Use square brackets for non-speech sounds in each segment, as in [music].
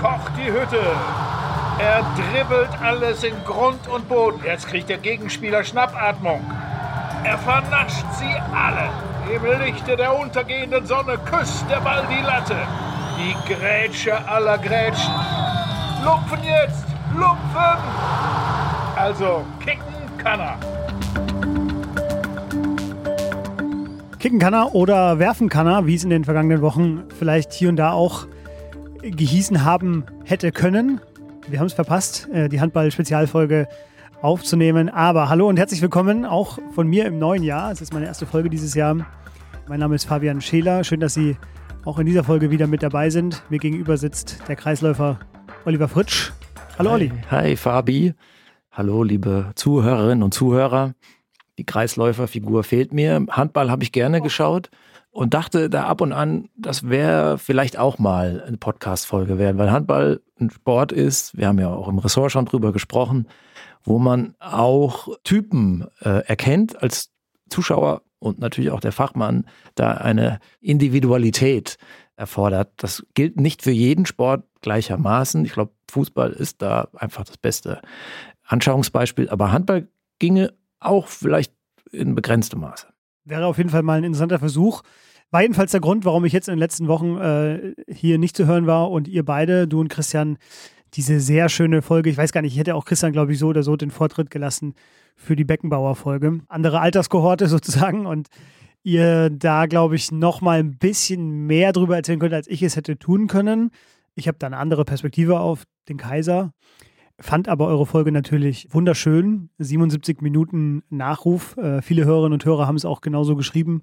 kocht die Hütte. Er dribbelt alles in Grund und Boden. Jetzt kriegt der Gegenspieler Schnappatmung. Er vernascht sie alle. Im Lichte der untergehenden Sonne küsst der Ball die Latte. Die Grätsche aller Grätschen. Lupfen jetzt! Lupfen! Also, kicken kann er. Kicken kann er oder werfen kann er, wie es in den vergangenen Wochen vielleicht hier und da auch gehießen haben hätte können. Wir haben es verpasst, äh, die Handball-Spezialfolge aufzunehmen. Aber hallo und herzlich willkommen auch von mir im neuen Jahr. Es ist meine erste Folge dieses Jahr. Mein Name ist Fabian Scheler. Schön, dass Sie auch in dieser Folge wieder mit dabei sind. Mir gegenüber sitzt der Kreisläufer Oliver Fritsch. Hallo Olli. Hi Fabi. Hallo liebe Zuhörerinnen und Zuhörer. Die Kreisläuferfigur fehlt mir. Handball habe ich gerne geschaut und dachte da ab und an, das wäre vielleicht auch mal eine Podcast-Folge werden, weil Handball ein Sport ist. Wir haben ja auch im Ressort schon drüber gesprochen, wo man auch Typen äh, erkennt als Zuschauer und natürlich auch der Fachmann da eine Individualität erfordert. Das gilt nicht für jeden Sport gleichermaßen. Ich glaube, Fußball ist da einfach das beste Anschauungsbeispiel, aber Handball ginge auch vielleicht in begrenztem Maße. Wäre auf jeden Fall mal ein interessanter Versuch. War jedenfalls der Grund, warum ich jetzt in den letzten Wochen äh, hier nicht zu hören war und ihr beide, du und Christian, diese sehr schöne Folge, ich weiß gar nicht, ich hätte auch Christian, glaube ich, so oder so den Vortritt gelassen für die Beckenbauer-Folge. Andere Alterskohorte [laughs] sozusagen und ihr da, glaube ich, noch mal ein bisschen mehr drüber erzählen könnt, als ich es hätte tun können. Ich habe da eine andere Perspektive auf den Kaiser. Fand aber eure Folge natürlich wunderschön. 77 Minuten Nachruf. Äh, viele Hörerinnen und Hörer haben es auch genauso geschrieben,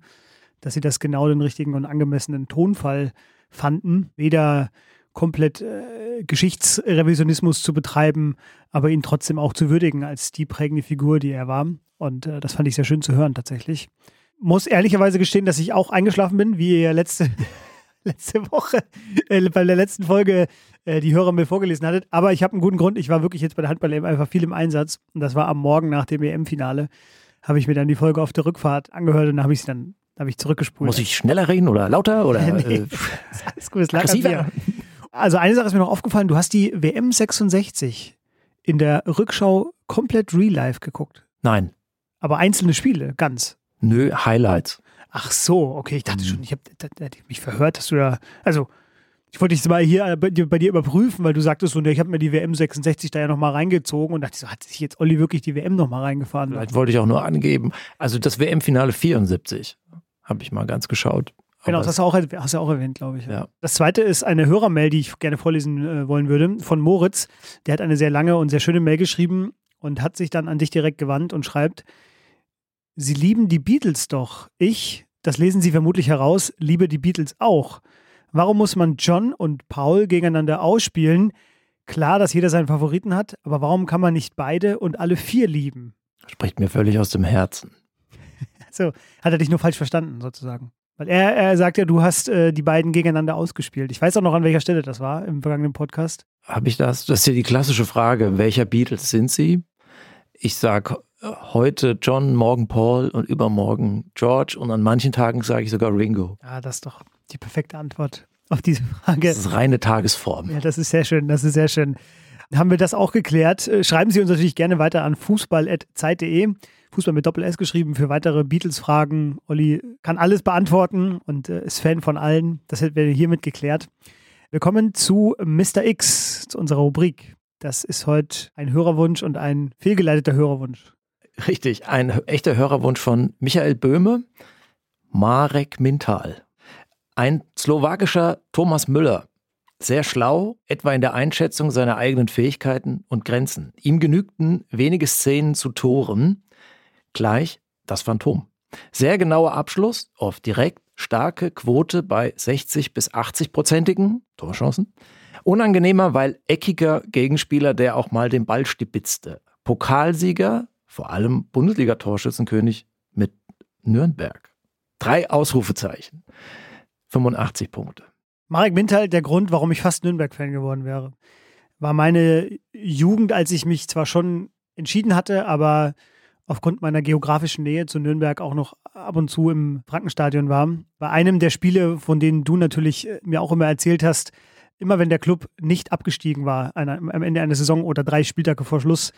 dass sie das genau den richtigen und angemessenen Tonfall fanden. Weder komplett äh, Geschichtsrevisionismus zu betreiben, aber ihn trotzdem auch zu würdigen als die prägende Figur, die er war. Und äh, das fand ich sehr schön zu hören tatsächlich. Muss ehrlicherweise gestehen, dass ich auch eingeschlafen bin, wie ihr letzte, [laughs] letzte Woche äh, bei der letzten Folge äh, die Hörer mir vorgelesen hattet. Aber ich habe einen guten Grund. Ich war wirklich jetzt bei der Handball eben einfach viel im Einsatz. Und das war am Morgen nach dem EM-Finale. Habe ich mir dann die Folge auf der Rückfahrt angehört und habe ich sie dann habe ich zurückgespult. Muss ich schneller reden oder lauter oder [laughs] nee, äh, [laughs] ist alles gut, ist Also eine Sache ist mir noch aufgefallen, du hast die WM 66 in der Rückschau komplett real life geguckt. Nein. Aber einzelne Spiele, ganz. Nö, Highlights. Ach so, okay, ich dachte schon, ich habe mich verhört, dass du da, also ich wollte dich mal hier bei dir, bei dir überprüfen, weil du sagtest so, ne, ich habe mir die WM 66 da ja nochmal reingezogen und dachte so, hat sich jetzt Olli wirklich die WM nochmal reingefahren? Vielleicht wollte ich auch nur angeben. Also das WM-Finale 74 habe ich mal ganz geschaut. Genau, das hast du auch, hast du auch erwähnt, glaube ich. Ja. Das zweite ist eine Hörermail, die ich gerne vorlesen äh, wollen würde, von Moritz. Der hat eine sehr lange und sehr schöne Mail geschrieben und hat sich dann an dich direkt gewandt und schreibt, Sie lieben die Beatles doch. Ich, das lesen Sie vermutlich heraus, liebe die Beatles auch. Warum muss man John und Paul gegeneinander ausspielen? Klar, dass jeder seinen Favoriten hat, aber warum kann man nicht beide und alle vier lieben? Spricht mir völlig aus dem Herzen. [laughs] so, hat er dich nur falsch verstanden, sozusagen. Weil er, er sagt ja, du hast äh, die beiden gegeneinander ausgespielt. Ich weiß auch noch, an welcher Stelle das war im vergangenen Podcast. Habe ich das? Das ist ja die klassische Frage. Welcher Beatles sind sie? Ich sage heute John, morgen Paul und übermorgen George und an manchen Tagen sage ich sogar Ringo. Ja, das ist doch die perfekte Antwort auf diese Frage. Das ist reine Tagesform. Ja, das ist sehr schön, das ist sehr schön. Haben wir das auch geklärt? Äh, schreiben Sie uns natürlich gerne weiter an fußball.zeit.de. Fußball mit Doppel S geschrieben für weitere Beatles-Fragen. Olli kann alles beantworten und äh, ist Fan von allen. Das hätten wir hiermit geklärt. Wir kommen zu Mr. X, zu unserer Rubrik. Das ist heute ein Hörerwunsch und ein fehlgeleiteter Hörerwunsch. Richtig, ein echter Hörerwunsch von Michael Böhme, Marek Mintal. Ein slowakischer Thomas Müller. Sehr schlau, etwa in der Einschätzung seiner eigenen Fähigkeiten und Grenzen. Ihm genügten wenige Szenen zu Toren, gleich das Phantom. Sehr genauer Abschluss, oft direkt, starke Quote bei 60 bis 80 prozentigen Torchancen. Unangenehmer, weil eckiger Gegenspieler, der auch mal den Ball stipitzte. Pokalsieger, vor allem Bundesliga-Torschützenkönig mit Nürnberg. Drei Ausrufezeichen. 85 Punkte. Marek Mintal, der Grund, warum ich fast Nürnberg-Fan geworden wäre, war meine Jugend, als ich mich zwar schon entschieden hatte, aber aufgrund meiner geografischen Nähe zu Nürnberg auch noch ab und zu im Frankenstadion war. Bei einem der Spiele, von denen du natürlich äh, mir auch immer erzählt hast, immer wenn der Club nicht abgestiegen war, einer, am Ende einer Saison oder drei Spieltage vor Schluss,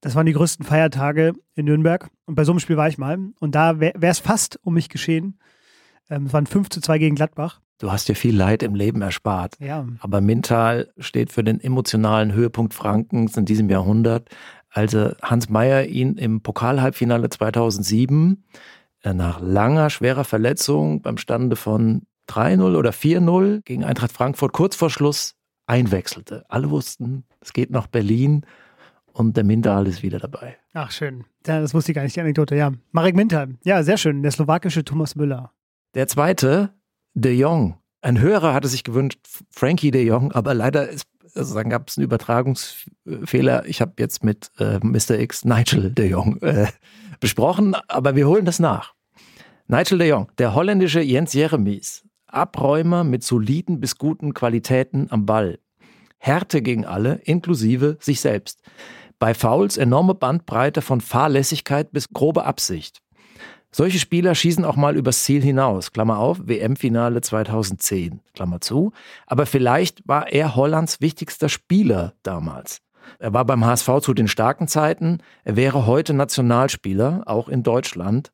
das waren die größten Feiertage in Nürnberg. Und bei so einem Spiel war ich mal. Und da wäre es fast um mich geschehen. Ähm, es waren 5 zu 2 gegen Gladbach. Du hast dir viel Leid im Leben erspart. Ja. Aber Mintal steht für den emotionalen Höhepunkt Frankens in diesem Jahrhundert. Also Hans Meyer ihn im Pokalhalbfinale 2007 äh, nach langer, schwerer Verletzung beim Stande von 3-0 oder 4-0 gegen Eintracht Frankfurt kurz vor Schluss einwechselte. Alle wussten, es geht nach Berlin und der Mintal ist wieder dabei. Ach, schön. Ja, das wusste ich gar nicht, die Anekdote. Ja, Marek Mintal. Ja, sehr schön. Der slowakische Thomas Müller. Der zweite, De Jong. Ein Hörer hatte sich gewünscht, Frankie De Jong, aber leider ist, also dann gab es einen Übertragungsfehler. Ich habe jetzt mit äh, Mr. X Nigel De Jong äh, besprochen, aber wir holen das nach. Nigel De Jong, der holländische Jens Jeremies, Abräumer mit soliden bis guten Qualitäten am Ball. Härte gegen alle, inklusive sich selbst. Bei Fouls enorme Bandbreite von Fahrlässigkeit bis grobe Absicht. Solche Spieler schießen auch mal übers Ziel hinaus. Klammer auf, WM-Finale 2010. Klammer zu. Aber vielleicht war er Hollands wichtigster Spieler damals. Er war beim HSV zu den starken Zeiten. Er wäre heute Nationalspieler, auch in Deutschland,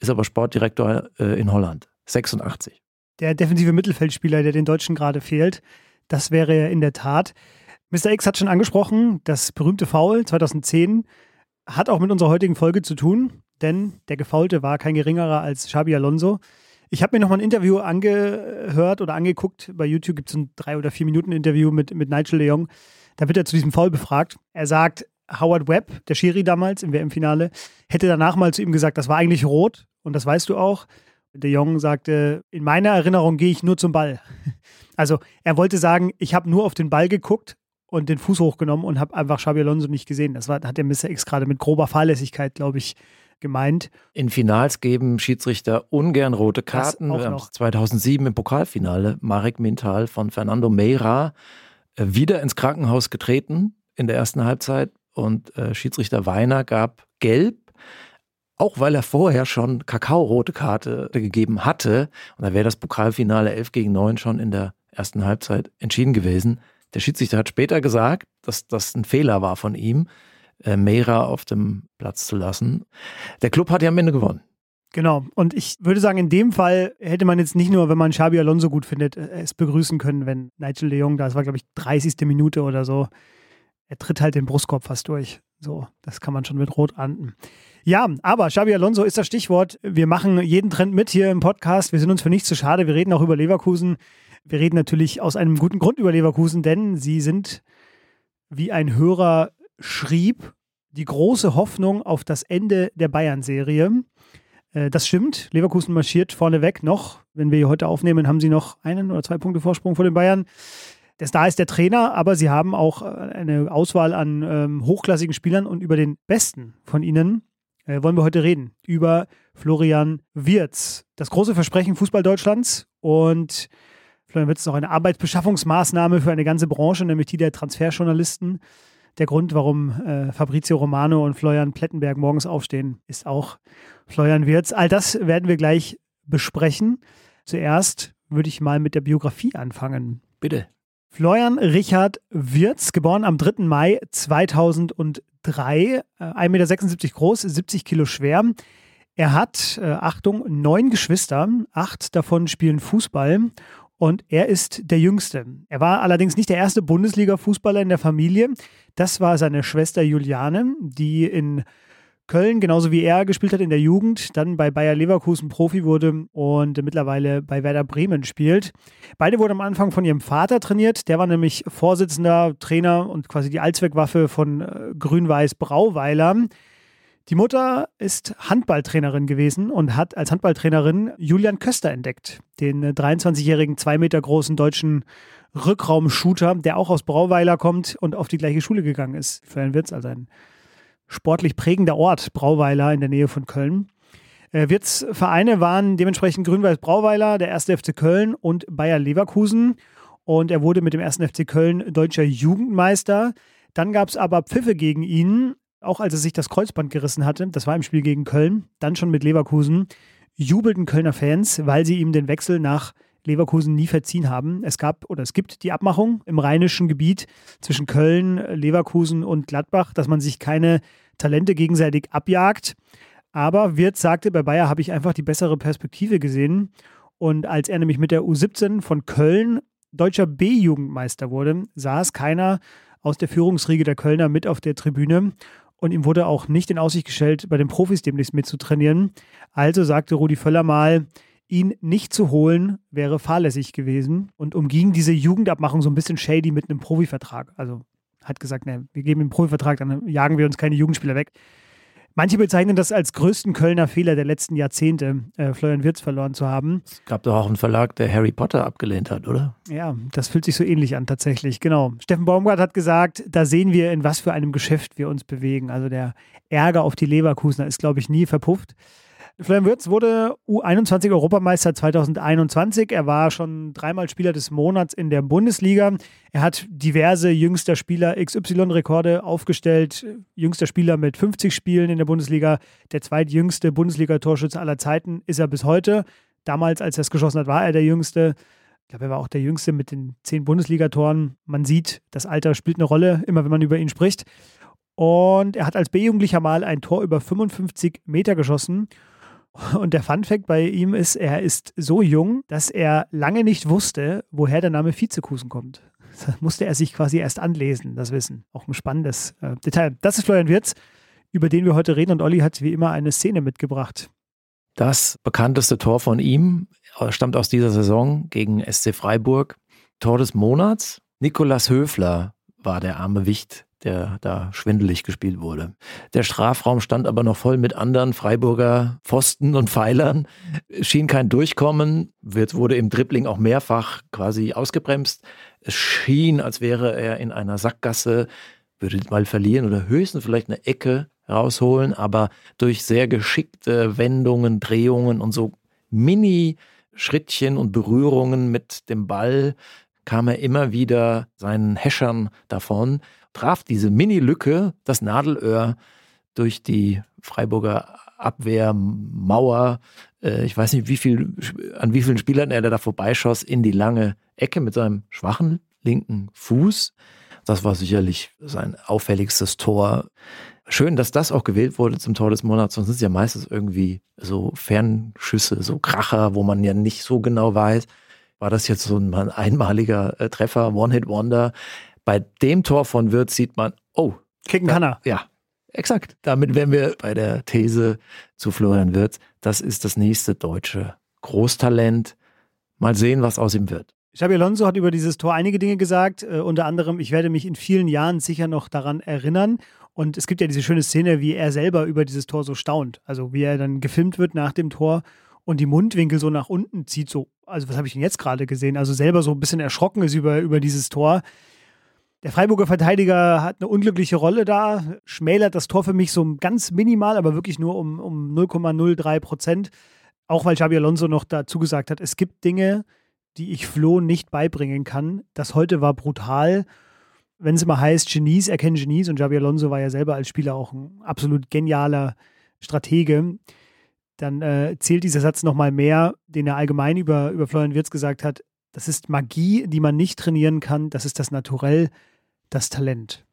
ist aber Sportdirektor äh, in Holland. 86. Der defensive Mittelfeldspieler, der den Deutschen gerade fehlt, das wäre er in der Tat. Mr. X hat schon angesprochen, das berühmte Foul 2010 hat auch mit unserer heutigen Folge zu tun denn der Gefaulte war kein geringerer als Xabi Alonso. Ich habe mir noch mal ein Interview angehört oder angeguckt. Bei YouTube gibt es ein drei oder vier Minuten Interview mit, mit Nigel de Jong. Da wird er zu diesem Foul befragt. Er sagt, Howard Webb, der Schiri damals im WM-Finale, hätte danach mal zu ihm gesagt, das war eigentlich rot und das weißt du auch. De Jong sagte, in meiner Erinnerung gehe ich nur zum Ball. Also er wollte sagen, ich habe nur auf den Ball geguckt und den Fuß hochgenommen und habe einfach Xabi Alonso nicht gesehen. Das war, hat der Mr. X gerade mit grober Fahrlässigkeit, glaube ich, gemeint. In Finals geben Schiedsrichter ungern rote Karten. Wir haben 2007 im Pokalfinale Marek Mintal von Fernando Meira äh, wieder ins Krankenhaus getreten in der ersten Halbzeit und äh, Schiedsrichter Weiner gab gelb, auch weil er vorher schon Kakao-rote Karte gegeben hatte. Und da wäre das Pokalfinale 11 gegen 9 schon in der ersten Halbzeit entschieden gewesen. Der Schiedsrichter hat später gesagt, dass das ein Fehler war von ihm äh, Meira auf dem Platz zu lassen. Der Club hat ja am Ende gewonnen. Genau. Und ich würde sagen, in dem Fall hätte man jetzt nicht nur, wenn man Xabi Alonso gut findet, äh, es begrüßen können, wenn Nigel de Jong, das war glaube ich 30. Minute oder so, er tritt halt den Brustkorb fast durch. So, das kann man schon mit Rot ahnden. Ja, aber Xabi Alonso ist das Stichwort. Wir machen jeden Trend mit hier im Podcast. Wir sind uns für nichts zu schade. Wir reden auch über Leverkusen. Wir reden natürlich aus einem guten Grund über Leverkusen, denn sie sind wie ein Hörer schrieb, die große Hoffnung auf das Ende der Bayern-Serie. Äh, das stimmt. Leverkusen marschiert vorneweg noch. Wenn wir hier heute aufnehmen, haben sie noch einen oder zwei Punkte Vorsprung vor den Bayern. Der Star ist der Trainer, aber sie haben auch äh, eine Auswahl an ähm, hochklassigen Spielern und über den besten von ihnen äh, wollen wir heute reden. Über Florian Wirz. Das große Versprechen Fußball Deutschlands und Florian Wirz ist auch eine Arbeitsbeschaffungsmaßnahme für eine ganze Branche, nämlich die der Transferjournalisten. Der Grund, warum äh, Fabrizio Romano und Florian Plettenberg morgens aufstehen, ist auch Florian Wirz. All das werden wir gleich besprechen. Zuerst würde ich mal mit der Biografie anfangen. Bitte. Florian Richard Wirz, geboren am 3. Mai 2003, 1,76 Meter groß, 70 Kilo schwer. Er hat, äh, Achtung, neun Geschwister, acht davon spielen Fußball und er ist der Jüngste. Er war allerdings nicht der erste Bundesliga-Fußballer in der Familie. Das war seine Schwester Juliane, die in Köln, genauso wie er gespielt hat in der Jugend, dann bei Bayer Leverkusen Profi wurde und mittlerweile bei Werder Bremen spielt. Beide wurden am Anfang von ihrem Vater trainiert. Der war nämlich Vorsitzender, Trainer und quasi die Allzweckwaffe von äh, Grün-Weiß Brauweiler. Die Mutter ist Handballtrainerin gewesen und hat als Handballtrainerin Julian Köster entdeckt, den 23-jährigen, zwei Meter großen deutschen Rückraumshooter, der auch aus Brauweiler kommt und auf die gleiche Schule gegangen ist. Für einen Witz, also ein sportlich prägender Ort, Brauweiler in der Nähe von Köln. Äh, Wirts Vereine waren dementsprechend Grün-Weiß Brauweiler, der 1. FC Köln und Bayer Leverkusen. Und er wurde mit dem 1. FC Köln deutscher Jugendmeister. Dann gab es aber Pfiffe gegen ihn auch als er sich das Kreuzband gerissen hatte, das war im Spiel gegen Köln, dann schon mit Leverkusen, jubelten Kölner Fans, weil sie ihm den Wechsel nach Leverkusen nie verziehen haben. Es gab oder es gibt die Abmachung im rheinischen Gebiet zwischen Köln, Leverkusen und Gladbach, dass man sich keine Talente gegenseitig abjagt. Aber Wirtz sagte, bei Bayer habe ich einfach die bessere Perspektive gesehen. Und als er nämlich mit der U17 von Köln deutscher B-Jugendmeister wurde, saß keiner aus der Führungsriege der Kölner mit auf der Tribüne. Und ihm wurde auch nicht in Aussicht gestellt, bei den Profis demnächst mitzutrainieren. Also sagte Rudi Völler mal, ihn nicht zu holen, wäre fahrlässig gewesen und umging diese Jugendabmachung so ein bisschen shady mit einem Profivertrag. Also hat gesagt, ne, wir geben den Profivertrag, dann jagen wir uns keine Jugendspieler weg. Manche bezeichnen das als größten Kölner Fehler der letzten Jahrzehnte, äh, Florian Wirtz verloren zu haben. Es gab doch auch einen Verlag, der Harry Potter abgelehnt hat, oder? Ja, das fühlt sich so ähnlich an tatsächlich, genau. Steffen Baumgart hat gesagt, da sehen wir, in was für einem Geschäft wir uns bewegen. Also der Ärger auf die Leverkusener ist, glaube ich, nie verpufft. Florian Wirtz wurde U21 Europameister 2021. Er war schon dreimal Spieler des Monats in der Bundesliga. Er hat diverse jüngster Spieler XY-Rekorde aufgestellt. Jüngster Spieler mit 50 Spielen in der Bundesliga. Der zweitjüngste Bundesliga-Torschütze aller Zeiten ist er bis heute. Damals, als er es geschossen hat, war er der Jüngste. Ich glaube, er war auch der Jüngste mit den zehn Bundesligatoren. Man sieht, das Alter spielt eine Rolle, immer wenn man über ihn spricht. Und er hat als B-Jugendlicher mal ein Tor über 55 Meter geschossen. Und der Fun Fact bei ihm ist, er ist so jung, dass er lange nicht wusste, woher der Name Vizekusen kommt. Das musste er sich quasi erst anlesen, das Wissen. Auch ein spannendes äh, Detail. Das ist Florian Wirz, über den wir heute reden. Und Olli hat wie immer eine Szene mitgebracht. Das bekannteste Tor von ihm äh, stammt aus dieser Saison gegen SC Freiburg. Tor des Monats. Nikolas Höfler war der arme Wicht der da schwindelig gespielt wurde. Der Strafraum stand aber noch voll mit anderen Freiburger Pfosten und Pfeilern, schien kein Durchkommen, wird, wurde im Dribbling auch mehrfach quasi ausgebremst. Es schien, als wäre er in einer Sackgasse, würde mal verlieren oder höchstens vielleicht eine Ecke rausholen, aber durch sehr geschickte Wendungen, Drehungen und so Mini-Schrittchen und Berührungen mit dem Ball kam er immer wieder seinen Häschern davon traf diese Mini-Lücke, das Nadelöhr, durch die Freiburger Abwehrmauer. Äh, ich weiß nicht, wie viel, an wie vielen Spielern er da vorbeischoss, in die lange Ecke mit seinem schwachen linken Fuß. Das war sicherlich sein auffälligstes Tor. Schön, dass das auch gewählt wurde zum Tor des Monats, sonst sind es ja meistens irgendwie so Fernschüsse, so Kracher, wo man ja nicht so genau weiß, war das jetzt so ein einmaliger äh, Treffer, One-Hit-Wonder. Bei dem Tor von Wirtz sieht man, oh. Kicken kann er. Ja, exakt. Damit wären wir bei der These zu Florian Wirtz. Das ist das nächste deutsche Großtalent. Mal sehen, was aus ihm wird. Xabi Alonso hat über dieses Tor einige Dinge gesagt, äh, unter anderem, ich werde mich in vielen Jahren sicher noch daran erinnern. Und es gibt ja diese schöne Szene, wie er selber über dieses Tor so staunt. Also wie er dann gefilmt wird nach dem Tor und die Mundwinkel so nach unten zieht, so, also was habe ich denn jetzt gerade gesehen? Also selber so ein bisschen erschrocken ist über, über dieses Tor. Der Freiburger Verteidiger hat eine unglückliche Rolle da, schmälert das Tor für mich so ganz minimal, aber wirklich nur um, um 0,03 Prozent. Auch weil Xabi Alonso noch dazu gesagt hat, es gibt Dinge, die ich Flo nicht beibringen kann. Das heute war brutal. Wenn es immer heißt, Genies erkennen Genies und Xabi Alonso war ja selber als Spieler auch ein absolut genialer Stratege, dann äh, zählt dieser Satz nochmal mehr, den er allgemein über, über Florian Wirtz gesagt hat. Das ist Magie, die man nicht trainieren kann. Das ist das Naturell das Talent.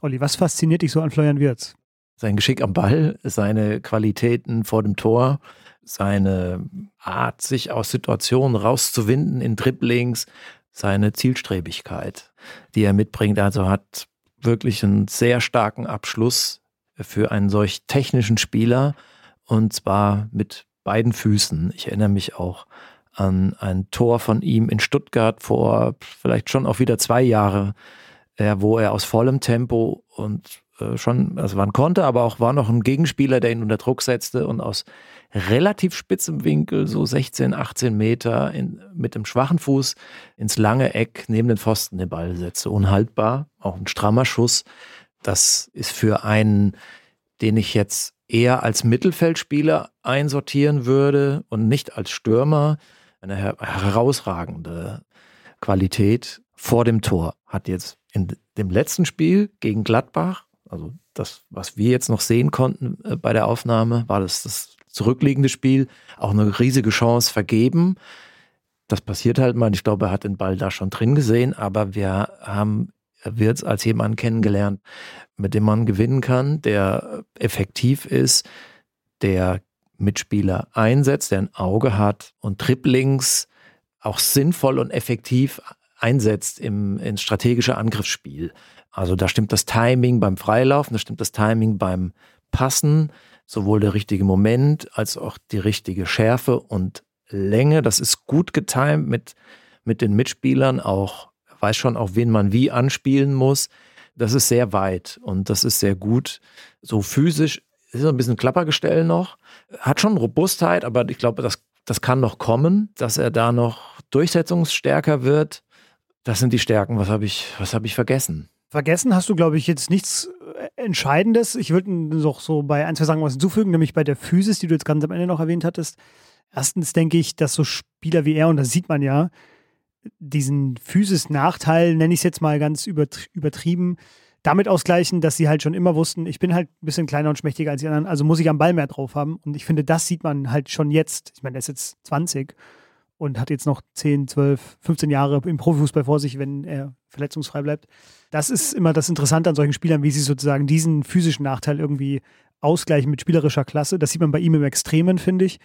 Olli, was fasziniert dich so an Florian Wirz? Sein Geschick am Ball, seine Qualitäten vor dem Tor, seine Art, sich aus Situationen rauszuwinden in Dribblings, seine Zielstrebigkeit, die er mitbringt. Also hat wirklich einen sehr starken Abschluss für einen solch technischen Spieler und zwar mit beiden Füßen. Ich erinnere mich auch an ein Tor von ihm in Stuttgart vor vielleicht schon auch wieder zwei Jahre, äh, wo er aus vollem Tempo und äh, schon, also man konnte, aber auch war noch ein Gegenspieler, der ihn unter Druck setzte und aus relativ spitzem Winkel, so 16, 18 Meter, in, mit dem schwachen Fuß ins lange Eck neben den Pfosten den Ball setzte. Unhaltbar, auch ein strammer Schuss. Das ist für einen, den ich jetzt eher als Mittelfeldspieler einsortieren würde und nicht als Stürmer, eine herausragende Qualität vor dem Tor. Hat jetzt in dem letzten Spiel gegen Gladbach, also das, was wir jetzt noch sehen konnten äh, bei der Aufnahme, war das das zurückliegende Spiel, auch eine riesige Chance vergeben. Das passiert halt mal. Ich glaube, er hat den Ball da schon drin gesehen, aber wir haben Wirtz als jemanden kennengelernt, mit dem man gewinnen kann, der effektiv ist, der Mitspieler einsetzt, der ein Auge hat und Triplings auch sinnvoll und effektiv einsetzt im, ins strategische Angriffsspiel. Also da stimmt das Timing beim Freilaufen, da stimmt das Timing beim Passen, sowohl der richtige Moment als auch die richtige Schärfe und Länge. Das ist gut getimt mit, mit den Mitspielern, auch weiß schon auch, wen man wie anspielen muss. Das ist sehr weit und das ist sehr gut. So physisch ist ein bisschen Klappergestell noch. Hat schon Robustheit, aber ich glaube, das, das kann noch kommen, dass er da noch durchsetzungsstärker wird. Das sind die Stärken. Was habe ich, habe ich vergessen? Vergessen hast du, glaube ich, jetzt nichts äh, Entscheidendes. Ich würde noch so bei ein, zwei Sachen was hinzufügen, nämlich bei der Physis, die du jetzt ganz am Ende noch erwähnt hattest. Erstens denke ich, dass so Spieler wie er, und das sieht man ja, diesen Physis-Nachteil, nenne ich es jetzt mal ganz übertrieben, damit ausgleichen, dass sie halt schon immer wussten, ich bin halt ein bisschen kleiner und schmächtiger als die anderen, also muss ich am Ball mehr drauf haben. Und ich finde, das sieht man halt schon jetzt. Ich meine, der ist jetzt 20 und hat jetzt noch 10, 12, 15 Jahre im Profifußball vor sich, wenn er verletzungsfrei bleibt. Das ist immer das Interessante an solchen Spielern, wie sie sozusagen diesen physischen Nachteil irgendwie ausgleichen mit spielerischer Klasse. Das sieht man bei ihm im Extremen, finde ich.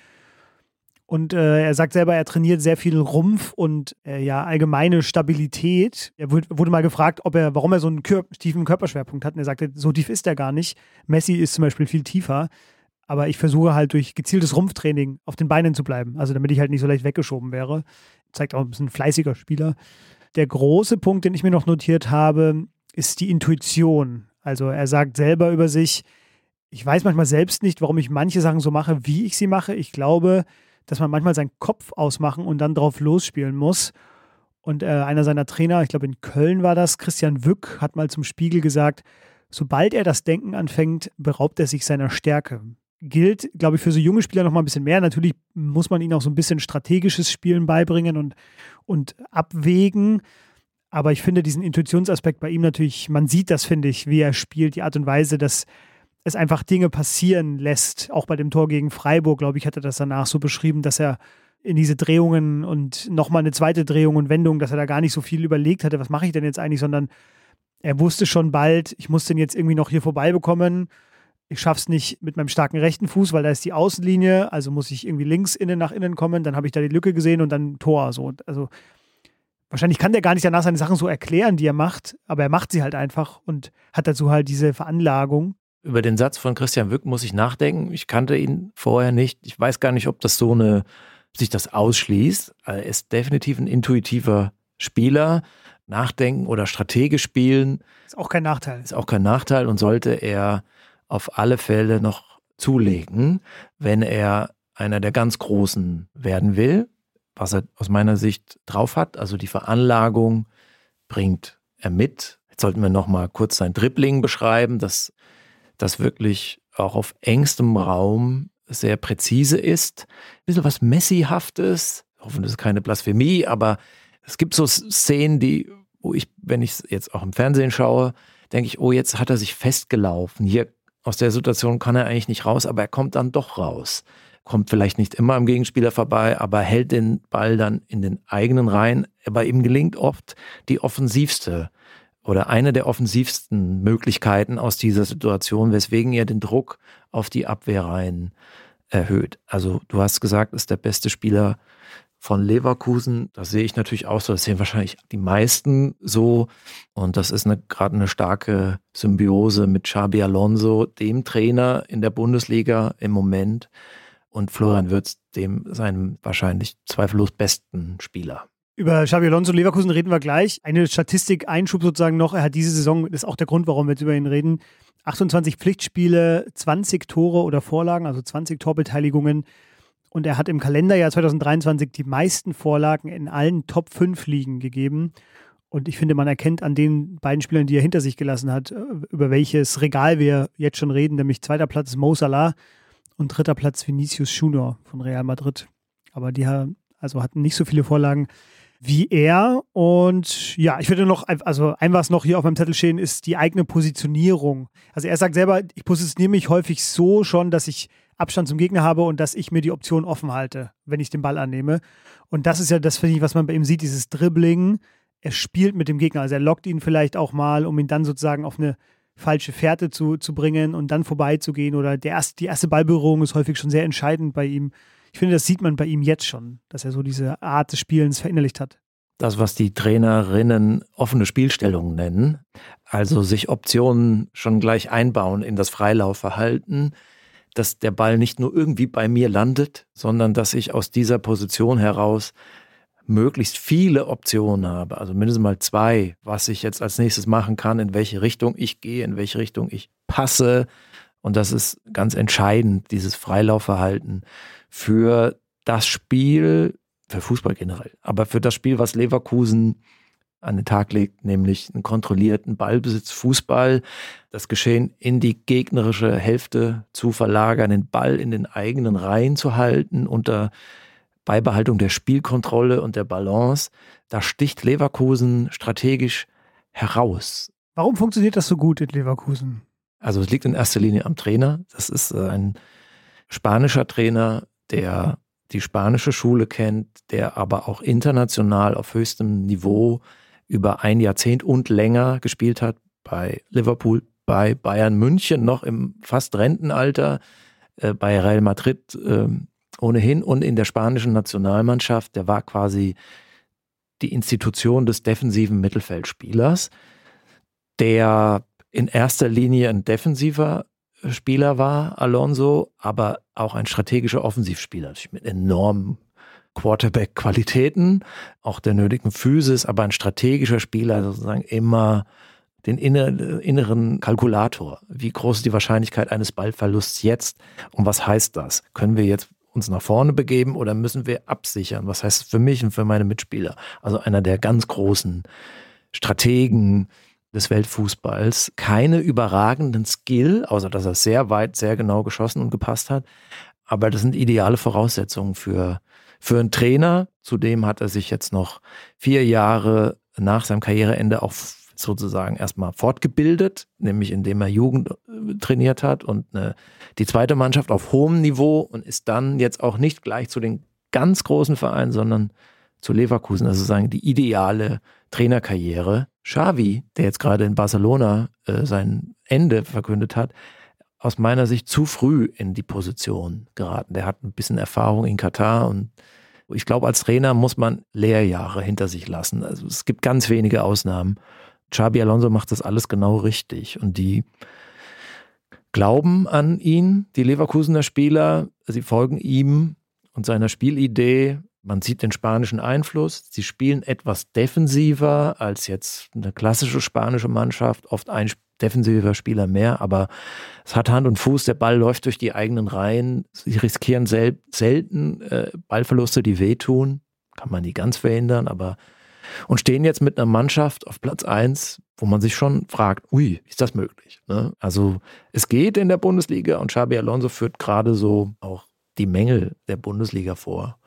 Und äh, er sagt selber, er trainiert sehr viel Rumpf und äh, ja allgemeine Stabilität. Er wurde, mal gefragt, ob er, warum er so einen Kör tiefen Körperschwerpunkt hat. Und er sagte, so tief ist er gar nicht. Messi ist zum Beispiel viel tiefer. Aber ich versuche halt durch gezieltes Rumpftraining auf den Beinen zu bleiben. Also damit ich halt nicht so leicht weggeschoben wäre. Zeigt auch ein bisschen fleißiger Spieler. Der große Punkt, den ich mir noch notiert habe, ist die Intuition. Also er sagt selber über sich, ich weiß manchmal selbst nicht, warum ich manche Sachen so mache, wie ich sie mache. Ich glaube, dass man manchmal seinen Kopf ausmachen und dann drauf losspielen muss. Und äh, einer seiner Trainer, ich glaube in Köln war das, Christian Wück, hat mal zum Spiegel gesagt, sobald er das Denken anfängt, beraubt er sich seiner Stärke. Gilt, glaube ich, für so junge Spieler noch mal ein bisschen mehr. Natürlich muss man ihnen auch so ein bisschen strategisches Spielen beibringen und, und abwägen. Aber ich finde diesen Intuitionsaspekt bei ihm natürlich, man sieht das, finde ich, wie er spielt, die Art und Weise, dass es einfach Dinge passieren lässt. Auch bei dem Tor gegen Freiburg, glaube ich, hat er das danach so beschrieben, dass er in diese Drehungen und nochmal eine zweite Drehung und Wendung, dass er da gar nicht so viel überlegt hatte, was mache ich denn jetzt eigentlich, sondern er wusste schon bald, ich muss den jetzt irgendwie noch hier vorbei bekommen. Ich schaffe es nicht mit meinem starken rechten Fuß, weil da ist die Außenlinie, also muss ich irgendwie links innen nach innen kommen, dann habe ich da die Lücke gesehen und dann Tor. So. Also wahrscheinlich kann der gar nicht danach seine Sachen so erklären, die er macht, aber er macht sie halt einfach und hat dazu halt diese Veranlagung. Über den Satz von Christian Wück muss ich nachdenken. Ich kannte ihn vorher nicht. Ich weiß gar nicht, ob das so eine, sich das ausschließt. Er ist definitiv ein intuitiver Spieler. Nachdenken oder strategisch spielen. Ist auch kein Nachteil. Ist auch kein Nachteil und sollte er auf alle Fälle noch zulegen, wenn er einer der ganz Großen werden will, was er aus meiner Sicht drauf hat. Also die Veranlagung bringt er mit. Jetzt sollten wir noch mal kurz sein Dribbling beschreiben. Das das wirklich auch auf engstem Raum sehr präzise ist. Ein bisschen was Messihaftes. Hoffentlich ist es keine Blasphemie, aber es gibt so Szenen, die, wo ich, wenn ich jetzt auch im Fernsehen schaue, denke ich, oh, jetzt hat er sich festgelaufen. Hier aus der Situation kann er eigentlich nicht raus, aber er kommt dann doch raus. Kommt vielleicht nicht immer am Gegenspieler vorbei, aber hält den Ball dann in den eigenen Reihen. Aber ihm gelingt oft die offensivste oder eine der offensivsten Möglichkeiten aus dieser Situation, weswegen er den Druck auf die Abwehrreihen erhöht. Also du hast gesagt, ist der beste Spieler von Leverkusen. Das sehe ich natürlich auch so. Das sehen wahrscheinlich die meisten so. Und das ist gerade eine starke Symbiose mit Xabi Alonso, dem Trainer in der Bundesliga im Moment, und Florian Würz, dem seinem wahrscheinlich zweifellos besten Spieler. Über Xabi Alonso Leverkusen reden wir gleich. Eine Statistik, Einschub sozusagen noch. Er hat diese Saison, das ist auch der Grund, warum wir jetzt über ihn reden, 28 Pflichtspiele, 20 Tore oder Vorlagen, also 20 Torbeteiligungen. Und er hat im Kalenderjahr 2023 die meisten Vorlagen in allen Top 5 Ligen gegeben. Und ich finde, man erkennt an den beiden Spielern, die er hinter sich gelassen hat, über welches Regal wir jetzt schon reden, nämlich zweiter Platz Mo Salah und dritter Platz Vinicius Junior von Real Madrid. Aber die also hatten nicht so viele Vorlagen wie er. Und ja, ich würde noch, also ein was noch hier auf meinem Zettel stehen, ist die eigene Positionierung. Also er sagt selber, ich positioniere mich häufig so schon, dass ich Abstand zum Gegner habe und dass ich mir die Option offen halte, wenn ich den Ball annehme. Und das ist ja das, finde ich, was man bei ihm sieht, dieses Dribbling. Er spielt mit dem Gegner, also er lockt ihn vielleicht auch mal, um ihn dann sozusagen auf eine falsche Fährte zu, zu bringen und dann vorbeizugehen. Oder der erste, die erste Ballberührung ist häufig schon sehr entscheidend bei ihm. Ich finde, das sieht man bei ihm jetzt schon, dass er so diese Art des Spielens verinnerlicht hat. Das, was die Trainerinnen offene Spielstellungen nennen, also sich Optionen schon gleich einbauen in das Freilaufverhalten, dass der Ball nicht nur irgendwie bei mir landet, sondern dass ich aus dieser Position heraus möglichst viele Optionen habe, also mindestens mal zwei, was ich jetzt als nächstes machen kann, in welche Richtung ich gehe, in welche Richtung ich passe. Und das ist ganz entscheidend, dieses Freilaufverhalten für das Spiel, für Fußball generell, aber für das Spiel, was Leverkusen an den Tag legt, nämlich einen kontrollierten Ballbesitz, Fußball, das Geschehen in die gegnerische Hälfte zu verlagern, den Ball in den eigenen Reihen zu halten, unter Beibehaltung der Spielkontrolle und der Balance. Da sticht Leverkusen strategisch heraus. Warum funktioniert das so gut in Leverkusen? Also es liegt in erster Linie am Trainer. Das ist ein spanischer Trainer, der die spanische Schule kennt, der aber auch international auf höchstem Niveau über ein Jahrzehnt und länger gespielt hat bei Liverpool, bei Bayern München noch im fast Rentenalter, äh, bei Real Madrid äh, ohnehin und in der spanischen Nationalmannschaft, der war quasi die Institution des defensiven Mittelfeldspielers, der in erster Linie ein defensiver Spieler war, Alonso, aber auch ein strategischer Offensivspieler mit enormen Quarterback-Qualitäten, auch der nötigen Physis, aber ein strategischer Spieler, sozusagen immer den inneren Kalkulator. Wie groß ist die Wahrscheinlichkeit eines Ballverlusts jetzt und was heißt das? Können wir jetzt uns nach vorne begeben oder müssen wir absichern? Was heißt das für mich und für meine Mitspieler? Also einer der ganz großen Strategen des Weltfußballs. Keine überragenden Skill, außer dass er sehr weit, sehr genau geschossen und gepasst hat. Aber das sind ideale Voraussetzungen für, für einen Trainer. Zudem hat er sich jetzt noch vier Jahre nach seinem Karriereende auch sozusagen erstmal fortgebildet, nämlich indem er Jugend äh, trainiert hat und eine, die zweite Mannschaft auf hohem Niveau und ist dann jetzt auch nicht gleich zu den ganz großen Vereinen, sondern zu Leverkusen, also sozusagen die ideale Trainerkarriere. Xavi, der jetzt gerade in Barcelona äh, sein Ende verkündet hat, aus meiner Sicht zu früh in die Position geraten. Der hat ein bisschen Erfahrung in Katar und ich glaube, als Trainer muss man Lehrjahre hinter sich lassen. Also es gibt ganz wenige Ausnahmen. Xabi Alonso macht das alles genau richtig und die glauben an ihn, die Leverkusener Spieler, sie folgen ihm und seiner Spielidee. Man sieht den spanischen Einfluss. Sie spielen etwas defensiver als jetzt eine klassische spanische Mannschaft, oft ein defensiver Spieler mehr, aber es hat Hand und Fuß, der Ball läuft durch die eigenen Reihen. Sie riskieren sel selten äh, Ballverluste, die wehtun. Kann man nie ganz verhindern, aber und stehen jetzt mit einer Mannschaft auf Platz 1, wo man sich schon fragt, ui, ist das möglich? Ne? Also es geht in der Bundesliga und Xabi Alonso führt gerade so auch die Mängel der Bundesliga vor.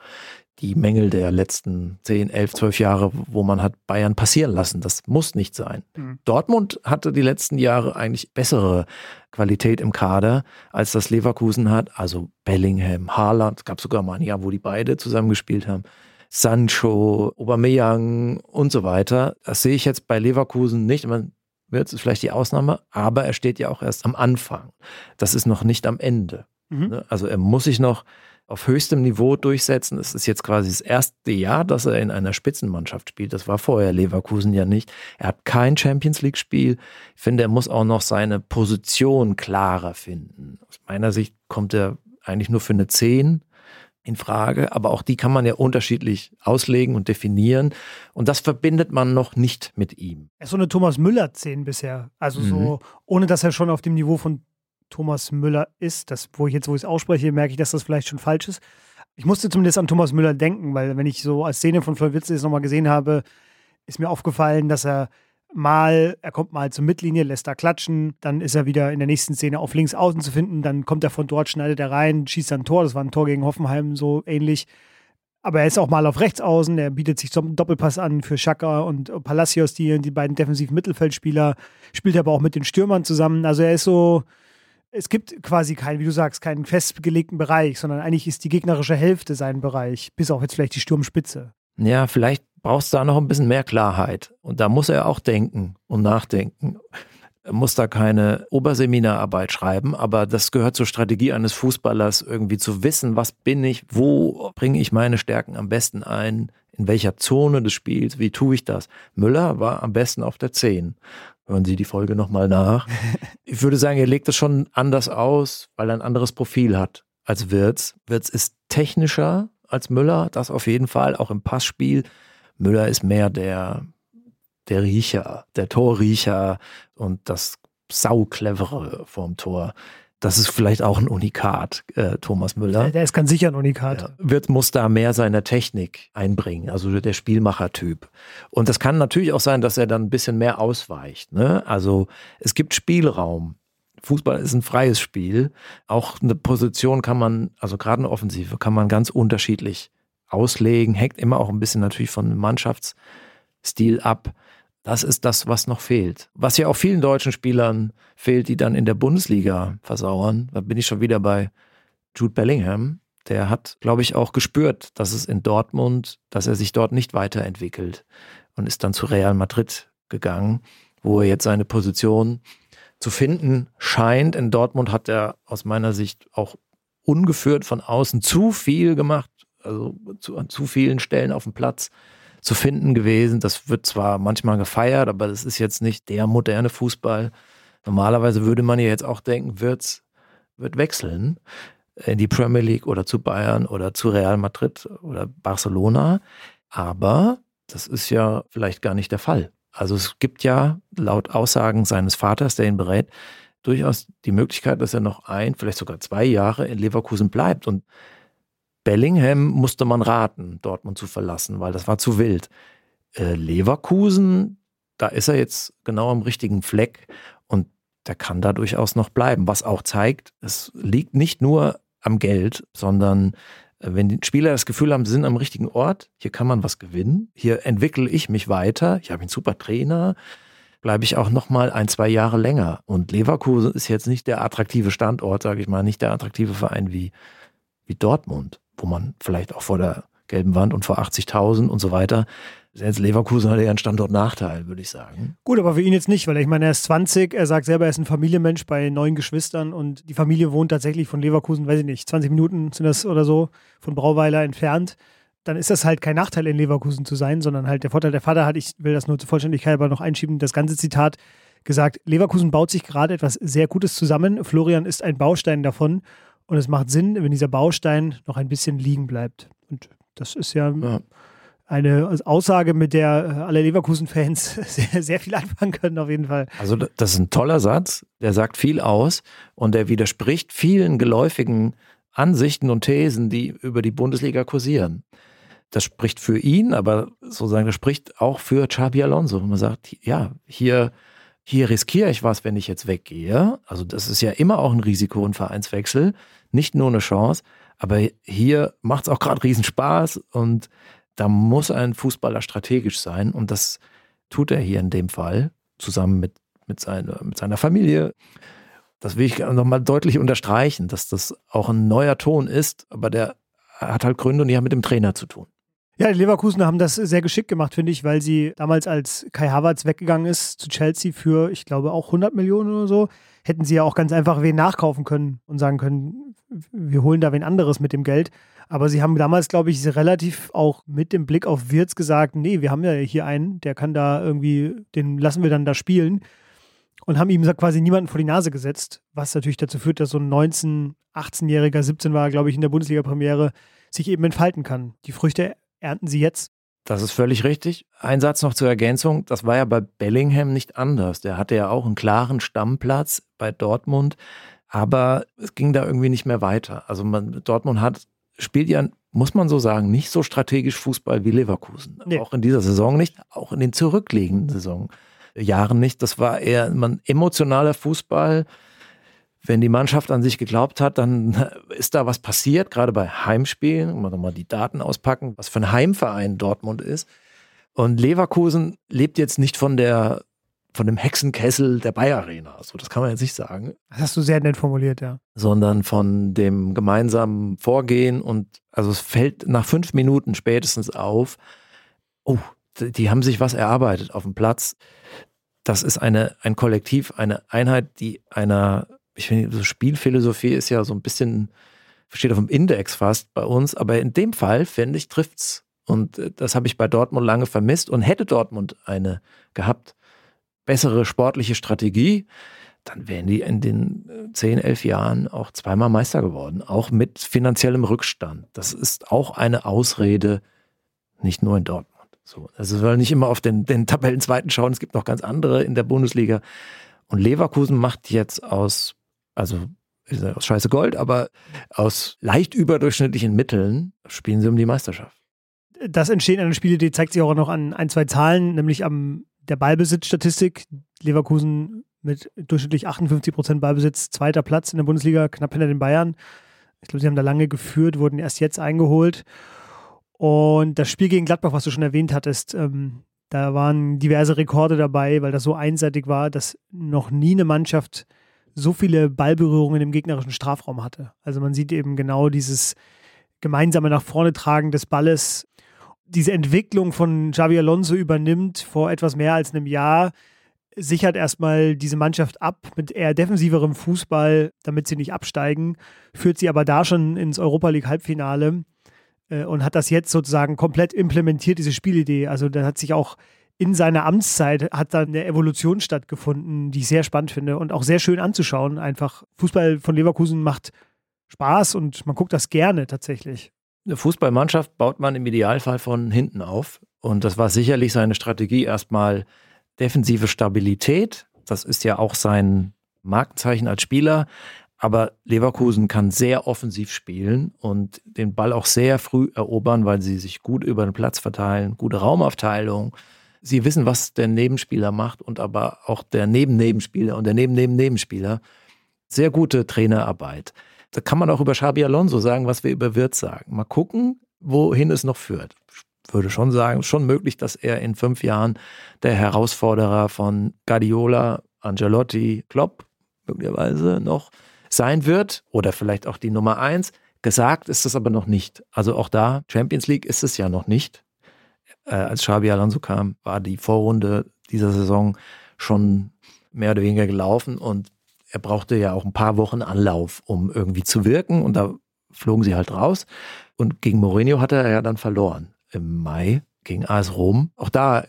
Die Mängel der letzten 10, 11, 12 Jahre, wo man hat Bayern passieren lassen. Das muss nicht sein. Mhm. Dortmund hatte die letzten Jahre eigentlich bessere Qualität im Kader, als das Leverkusen hat. Also Bellingham, Haaland, es gab sogar mal ein Jahr, wo die beide zusammengespielt haben. Sancho, Aubameyang und so weiter. Das sehe ich jetzt bei Leverkusen nicht. Man wird es vielleicht die Ausnahme, aber er steht ja auch erst am Anfang. Das ist noch nicht am Ende. Mhm. Ne? Also er muss sich noch auf höchstem Niveau durchsetzen. Es ist jetzt quasi das erste Jahr, dass er in einer Spitzenmannschaft spielt. Das war vorher Leverkusen ja nicht. Er hat kein Champions League-Spiel. Ich finde, er muss auch noch seine Position klarer finden. Aus meiner Sicht kommt er eigentlich nur für eine 10 in Frage, aber auch die kann man ja unterschiedlich auslegen und definieren. Und das verbindet man noch nicht mit ihm. Er ist so eine Thomas Müller-Szene bisher. Also mhm. so, ohne dass er schon auf dem Niveau von Thomas Müller ist. Das, wo ich jetzt, wo ich es ausspreche, merke ich, dass das vielleicht schon falsch ist. Ich musste zumindest an Thomas Müller denken, weil wenn ich so als Szene von Floyd Witze jetzt nochmal gesehen habe, ist mir aufgefallen, dass er mal, er kommt mal zur Mittellinie, lässt da klatschen, dann ist er wieder in der nächsten Szene auf links außen zu finden, dann kommt er von dort, schneidet er rein, schießt dann ein Tor, das war ein Tor gegen Hoffenheim so ähnlich. Aber er ist auch mal auf rechts außen, er bietet sich zum Doppelpass an für Schaka und Palacios, die, die beiden defensiven Mittelfeldspieler, spielt aber auch mit den Stürmern zusammen. Also er ist so, es gibt quasi keinen, wie du sagst, keinen festgelegten Bereich, sondern eigentlich ist die gegnerische Hälfte sein Bereich, bis auf jetzt vielleicht die Sturmspitze. Ja, vielleicht brauchst du da noch ein bisschen mehr Klarheit. Und da muss er auch denken und nachdenken muss da keine Oberseminararbeit schreiben, aber das gehört zur Strategie eines Fußballers, irgendwie zu wissen, was bin ich, wo bringe ich meine Stärken am besten ein, in welcher Zone des Spiels, wie tue ich das. Müller war am besten auf der 10. Hören Sie die Folge nochmal nach. [laughs] Ich würde sagen, er legt das schon anders aus, weil er ein anderes Profil hat als Wirtz. Wirtz ist technischer als Müller, das auf jeden Fall, auch im Passspiel. Müller ist mehr der der Riecher, der Torriecher und das sauclevere vorm Tor. Das ist vielleicht auch ein Unikat, äh, Thomas Müller. Der ist ganz sicher ein Unikat. Ja, wird, muss da mehr seiner Technik einbringen, also der Spielmachertyp. Und das kann natürlich auch sein, dass er dann ein bisschen mehr ausweicht. Ne? Also es gibt Spielraum. Fußball ist ein freies Spiel. Auch eine Position kann man, also gerade eine Offensive, kann man ganz unterschiedlich auslegen. Hängt immer auch ein bisschen natürlich von Mannschaftsstil ab. Das ist das, was noch fehlt. Was ja auch vielen deutschen Spielern fehlt, die dann in der Bundesliga versauern. Da bin ich schon wieder bei Jude Bellingham. Der hat, glaube ich, auch gespürt, dass es in Dortmund, dass er sich dort nicht weiterentwickelt und ist dann zu Real Madrid gegangen, wo er jetzt seine Position zu finden scheint. In Dortmund hat er aus meiner Sicht auch ungeführt von außen zu viel gemacht, also zu, an zu vielen Stellen auf dem Platz zu finden gewesen. Das wird zwar manchmal gefeiert, aber das ist jetzt nicht der moderne Fußball. Normalerweise würde man ja jetzt auch denken, wird's, wird wechseln in die Premier League oder zu Bayern oder zu Real Madrid oder Barcelona. Aber das ist ja vielleicht gar nicht der Fall. Also es gibt ja laut Aussagen seines Vaters, der ihn berät, durchaus die Möglichkeit, dass er noch ein, vielleicht sogar zwei Jahre in Leverkusen bleibt. Und Bellingham musste man raten, Dortmund zu verlassen, weil das war zu wild. Äh, Leverkusen, da ist er jetzt genau am richtigen Fleck und der kann da durchaus noch bleiben. Was auch zeigt, es liegt nicht nur am Geld, sondern äh, wenn die Spieler das Gefühl haben, sie sind am richtigen Ort, hier kann man was gewinnen, hier entwickle ich mich weiter, ich habe einen super Trainer, bleibe ich auch noch mal ein, zwei Jahre länger. Und Leverkusen ist jetzt nicht der attraktive Standort, sage ich mal, nicht der attraktive Verein wie, wie Dortmund wo man vielleicht auch vor der gelben Wand und vor 80.000 und so weiter. Jetzt Leverkusen hat ja einen Standortnachteil, würde ich sagen. Gut, aber für ihn jetzt nicht, weil ich meine, er ist 20, er sagt selber, er ist ein Familienmensch bei neun Geschwistern und die Familie wohnt tatsächlich von Leverkusen, weiß ich nicht, 20 Minuten sind das oder so, von Brauweiler entfernt. Dann ist das halt kein Nachteil, in Leverkusen zu sein, sondern halt der Vorteil. Der Vater hat, ich will das nur zur Vollständigkeit aber noch einschieben, das ganze Zitat gesagt, Leverkusen baut sich gerade etwas sehr Gutes zusammen. Florian ist ein Baustein davon und es macht Sinn, wenn dieser Baustein noch ein bisschen liegen bleibt. Und das ist ja, ja. eine Aussage, mit der äh, alle Leverkusen-Fans [laughs] sehr, sehr viel anfangen können, auf jeden Fall. Also, das ist ein toller Satz, der sagt viel aus und der widerspricht vielen geläufigen Ansichten und Thesen, die über die Bundesliga kursieren. Das spricht für ihn, aber sozusagen, das spricht auch für Xabi Alonso. Man sagt, ja, hier hier riskiere ich was, wenn ich jetzt weggehe. Also das ist ja immer auch ein Risiko, ein Vereinswechsel, nicht nur eine Chance. Aber hier macht es auch gerade Riesenspaß und da muss ein Fußballer strategisch sein und das tut er hier in dem Fall zusammen mit, mit, seine, mit seiner Familie. Das will ich nochmal deutlich unterstreichen, dass das auch ein neuer Ton ist, aber der hat halt Gründe und die haben mit dem Trainer zu tun. Ja, die Leverkusen haben das sehr geschickt gemacht, finde ich, weil sie damals, als Kai Havertz weggegangen ist zu Chelsea für, ich glaube, auch 100 Millionen oder so, hätten sie ja auch ganz einfach wen nachkaufen können und sagen können, wir holen da wen anderes mit dem Geld. Aber sie haben damals, glaube ich, relativ auch mit dem Blick auf Wirtz gesagt, nee, wir haben ja hier einen, der kann da irgendwie, den lassen wir dann da spielen. Und haben ihm quasi niemanden vor die Nase gesetzt, was natürlich dazu führt, dass so ein 19-, 18-Jähriger, 17 war, glaube ich, in der Bundesliga-Premiere, sich eben entfalten kann. Die Früchte ernten sie jetzt. Das ist völlig richtig. Ein Satz noch zur Ergänzung. Das war ja bei Bellingham nicht anders. Der hatte ja auch einen klaren Stammplatz bei Dortmund, aber es ging da irgendwie nicht mehr weiter. Also man, Dortmund hat, spielt ja, muss man so sagen, nicht so strategisch Fußball wie Leverkusen. Nee. Auch in dieser Saison nicht, auch in den zurückliegenden Saisonjahren nicht. Das war eher ein emotionaler Fußball wenn die Mannschaft an sich geglaubt hat, dann [laughs] ist da was passiert, gerade bei Heimspielen. Mal mal die Daten auspacken, was für ein Heimverein Dortmund ist. Und Leverkusen lebt jetzt nicht von der von dem Hexenkessel der Bayer Arena. So, das kann man jetzt nicht sagen. Das hast du sehr nett formuliert, ja. Sondern von dem gemeinsamen Vorgehen und also es fällt nach fünf Minuten spätestens auf, oh, die haben sich was erarbeitet auf dem Platz. Das ist eine, ein Kollektiv, eine Einheit, die einer, ich finde, so Spielphilosophie ist ja so ein bisschen, steht auf dem Index fast bei uns, aber in dem Fall, finde ich, trifft's. Und äh, das habe ich bei Dortmund lange vermisst und hätte Dortmund eine gehabt, bessere sportliche Strategie, dann wären die in den 10, äh, 11 Jahren auch zweimal Meister geworden, auch mit finanziellem Rückstand. Das ist auch eine Ausrede, nicht nur in Dortmund. So, also wir wollen nicht immer auf den, den Tabellenzweiten schauen, es gibt noch ganz andere in der Bundesliga. Und Leverkusen macht jetzt aus, also aus Scheiße Gold, aber aus leicht überdurchschnittlichen Mitteln spielen sie um die Meisterschaft. Das Entstehen einer Spielidee zeigt sich auch noch an ein, zwei Zahlen, nämlich am der Ballbesitzstatistik. Leverkusen mit durchschnittlich 58 Prozent Ballbesitz, zweiter Platz in der Bundesliga, knapp hinter den Bayern. Ich glaube, sie haben da lange geführt, wurden erst jetzt eingeholt. Und das Spiel gegen Gladbach, was du schon erwähnt hattest, ähm, da waren diverse Rekorde dabei, weil das so einseitig war, dass noch nie eine Mannschaft so viele Ballberührungen im gegnerischen Strafraum hatte. Also man sieht eben genau dieses gemeinsame nach vorne tragen des Balles diese Entwicklung von Xavi Alonso übernimmt vor etwas mehr als einem Jahr, sichert erstmal diese Mannschaft ab mit eher defensiverem Fußball, damit sie nicht absteigen, führt sie aber da schon ins Europa League Halbfinale äh, und hat das jetzt sozusagen komplett implementiert, diese Spielidee. Also da hat sich auch in seiner Amtszeit hat dann eine Evolution stattgefunden, die ich sehr spannend finde und auch sehr schön anzuschauen. Einfach Fußball von Leverkusen macht Spaß und man guckt das gerne tatsächlich eine Fußballmannschaft baut man im Idealfall von hinten auf. Und das war sicherlich seine Strategie, erstmal defensive Stabilität. Das ist ja auch sein Markenzeichen als Spieler. Aber Leverkusen kann sehr offensiv spielen und den Ball auch sehr früh erobern, weil sie sich gut über den Platz verteilen, gute Raumaufteilung. Sie wissen, was der Nebenspieler macht und aber auch der Nebennebenspieler und der Neben-Neben-Nebenspieler. Sehr gute Trainerarbeit. Da kann man auch über Xabi Alonso sagen, was wir über Wirtz sagen. Mal gucken, wohin es noch führt. Ich würde schon sagen, schon möglich, dass er in fünf Jahren der Herausforderer von Guardiola, Angelotti, Klopp möglicherweise noch sein wird oder vielleicht auch die Nummer eins. Gesagt ist es aber noch nicht. Also auch da, Champions League ist es ja noch nicht. Äh, als Xabi Alonso kam, war die Vorrunde dieser Saison schon mehr oder weniger gelaufen und er brauchte ja auch ein paar Wochen Anlauf, um irgendwie zu wirken und da flogen sie halt raus. Und gegen Mourinho hatte er ja dann verloren im Mai gegen AS Rom. Auch da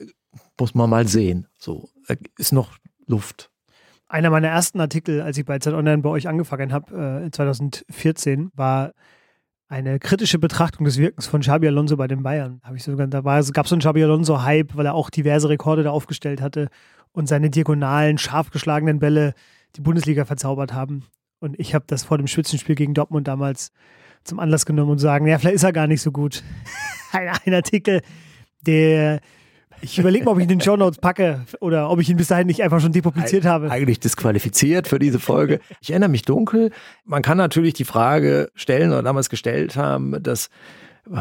muss man mal sehen. So ist noch Luft. Einer meiner ersten Artikel, als ich bei Zeit Online bei euch angefangen habe, äh, 2014, war eine kritische Betrachtung des Wirkens von Xabi Alonso bei den Bayern. Habe ich sogar, da gab es so einen Xabi Alonso-Hype, weil er auch diverse Rekorde da aufgestellt hatte und seine diagonalen, scharf geschlagenen Bälle die Bundesliga verzaubert haben. Und ich habe das vor dem Spitzenspiel gegen Dortmund damals zum Anlass genommen und sagen, ja, vielleicht ist er gar nicht so gut. [laughs] ein, ein Artikel, der ich überlege mal, ob ich ihn in den Show Notes packe oder ob ich ihn bis dahin nicht einfach schon depubliziert habe. Eigentlich disqualifiziert für diese Folge. Ich erinnere mich dunkel. Man kann natürlich die Frage stellen oder damals gestellt haben, dass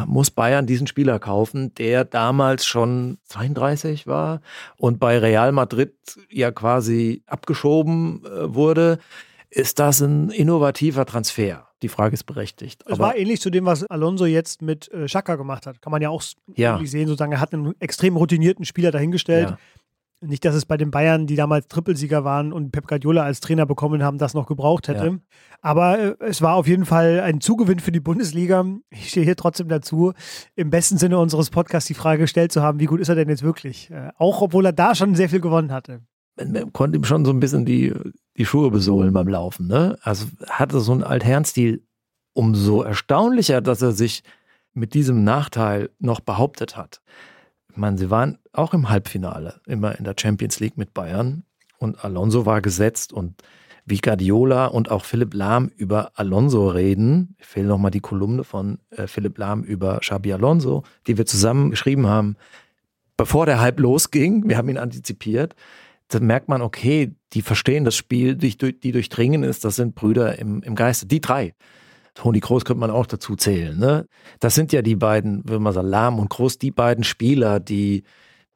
muss Bayern diesen Spieler kaufen, der damals schon 32 war und bei Real Madrid ja quasi abgeschoben äh, wurde. Ist das ein innovativer Transfer? Die Frage ist berechtigt. Es war ähnlich zu dem, was Alonso jetzt mit äh, Schaka gemacht hat. Kann man ja auch ja. sehen, sozusagen, er hat einen extrem routinierten Spieler dahingestellt. Ja. Nicht, dass es bei den Bayern, die damals Trippelsieger waren und Pep Guardiola als Trainer bekommen haben, das noch gebraucht hätte. Ja. Aber äh, es war auf jeden Fall ein Zugewinn für die Bundesliga. Ich stehe hier trotzdem dazu, im besten Sinne unseres Podcasts die Frage gestellt zu haben, wie gut ist er denn jetzt wirklich? Äh, auch obwohl er da schon sehr viel gewonnen hatte. Man konnte ihm schon so ein bisschen die, die Schuhe besohlen beim Laufen. Ne? Also hatte so einen Altherrenstil. Umso erstaunlicher, dass er sich mit diesem Nachteil noch behauptet hat. Ich meine, sie waren auch im Halbfinale, immer in der Champions League mit Bayern. Und Alonso war gesetzt und wie Guardiola und auch Philipp Lahm über Alonso reden. Ich fehle nochmal die Kolumne von äh, Philipp Lahm über Xabi Alonso, die wir zusammen geschrieben haben, bevor der Hype losging. Wir haben ihn antizipiert. Da merkt man, okay, die verstehen das Spiel, die, die durchdringen ist, das sind Brüder im, im Geiste. Die drei. Toni Groß könnte man auch dazu zählen. Ne? Das sind ja die beiden, wenn man sagen, Lahm und Groß, die beiden Spieler, die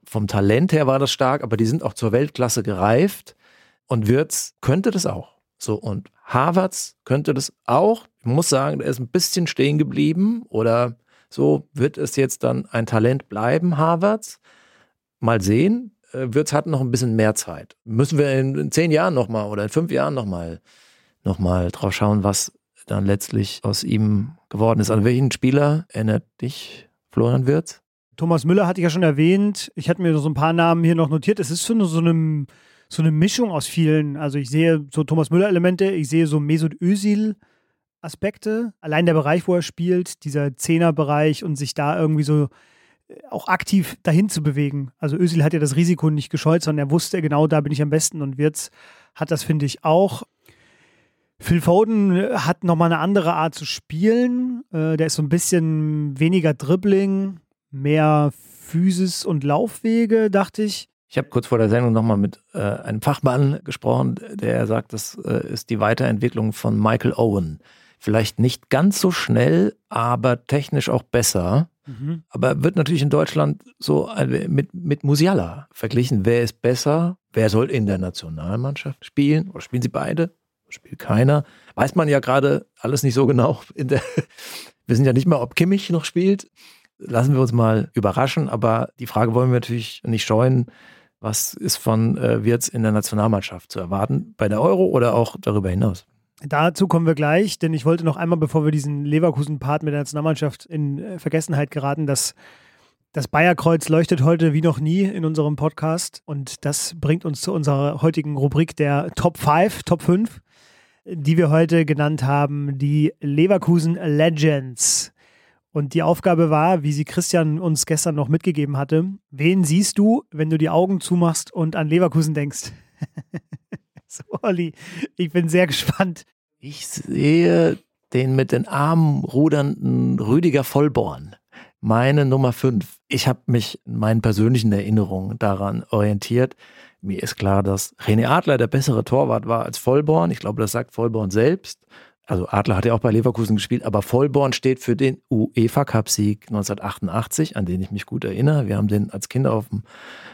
vom Talent her war das stark, aber die sind auch zur Weltklasse gereift. Und Wirtz könnte das auch. So, und Harvards könnte das auch. Ich muss sagen, er ist ein bisschen stehen geblieben oder so wird es jetzt dann ein Talent bleiben, Harvards. Mal sehen. Äh, Wirtz hat noch ein bisschen mehr Zeit. Müssen wir in, in zehn Jahren nochmal oder in fünf Jahren nochmal noch mal drauf schauen, was dann letztlich aus ihm geworden ist. An welchen Spieler erinnert dich Florian Wirtz? Thomas Müller hatte ich ja schon erwähnt. Ich hatte mir so ein paar Namen hier noch notiert. Es ist so eine, so eine, so eine Mischung aus vielen. Also ich sehe so Thomas Müller-Elemente, ich sehe so Mesut Özil. Aspekte. Allein der Bereich, wo er spielt, dieser Zehnerbereich und sich da irgendwie so auch aktiv dahin zu bewegen. Also Özil hat ja das Risiko nicht gescheut, sondern er wusste genau, da bin ich am besten und Wirtz hat das, finde ich, auch. Phil Foden hat nochmal eine andere Art zu spielen. Äh, der ist so ein bisschen weniger Dribbling, mehr Physis und Laufwege, dachte ich. Ich habe kurz vor der Sendung nochmal mit äh, einem Fachmann gesprochen, der sagt, das äh, ist die Weiterentwicklung von Michael Owen. Vielleicht nicht ganz so schnell, aber technisch auch besser. Mhm. Aber wird natürlich in Deutschland so äh, mit, mit Musiala verglichen. Wer ist besser? Wer soll in der Nationalmannschaft spielen? Oder spielen sie beide? Spielt keiner. Weiß man ja gerade alles nicht so genau. [laughs] Der, wir sind ja nicht mal, ob Kimmich noch spielt lassen wir uns mal überraschen. Aber die Frage wollen wir natürlich nicht scheuen. Was ist von äh, Wirtz in der Nationalmannschaft zu erwarten? Bei der Euro oder auch darüber hinaus? Dazu kommen wir gleich, denn ich wollte noch einmal, bevor wir diesen Leverkusen-Part mit der Nationalmannschaft in äh, Vergessenheit geraten, dass das Bayerkreuz leuchtet heute wie noch nie in unserem Podcast und das bringt uns zu unserer heutigen Rubrik der Top 5, Top 5, die wir heute genannt haben, die Leverkusen Legends. Und die Aufgabe war, wie sie Christian uns gestern noch mitgegeben hatte, wen siehst du, wenn du die Augen zumachst und an Leverkusen denkst? [laughs] [laughs] so, Olli, ich bin sehr gespannt. Ich sehe den mit den Armen rudernden Rüdiger Vollborn. Meine Nummer 5. Ich habe mich in meinen persönlichen Erinnerungen daran orientiert. Mir ist klar, dass René Adler der bessere Torwart war als Vollborn. Ich glaube, das sagt Vollborn selbst also Adler hat ja auch bei Leverkusen gespielt, aber Vollborn steht für den UEFA Cup Sieg 1988, an den ich mich gut erinnere. Wir haben den als Kinder auf dem,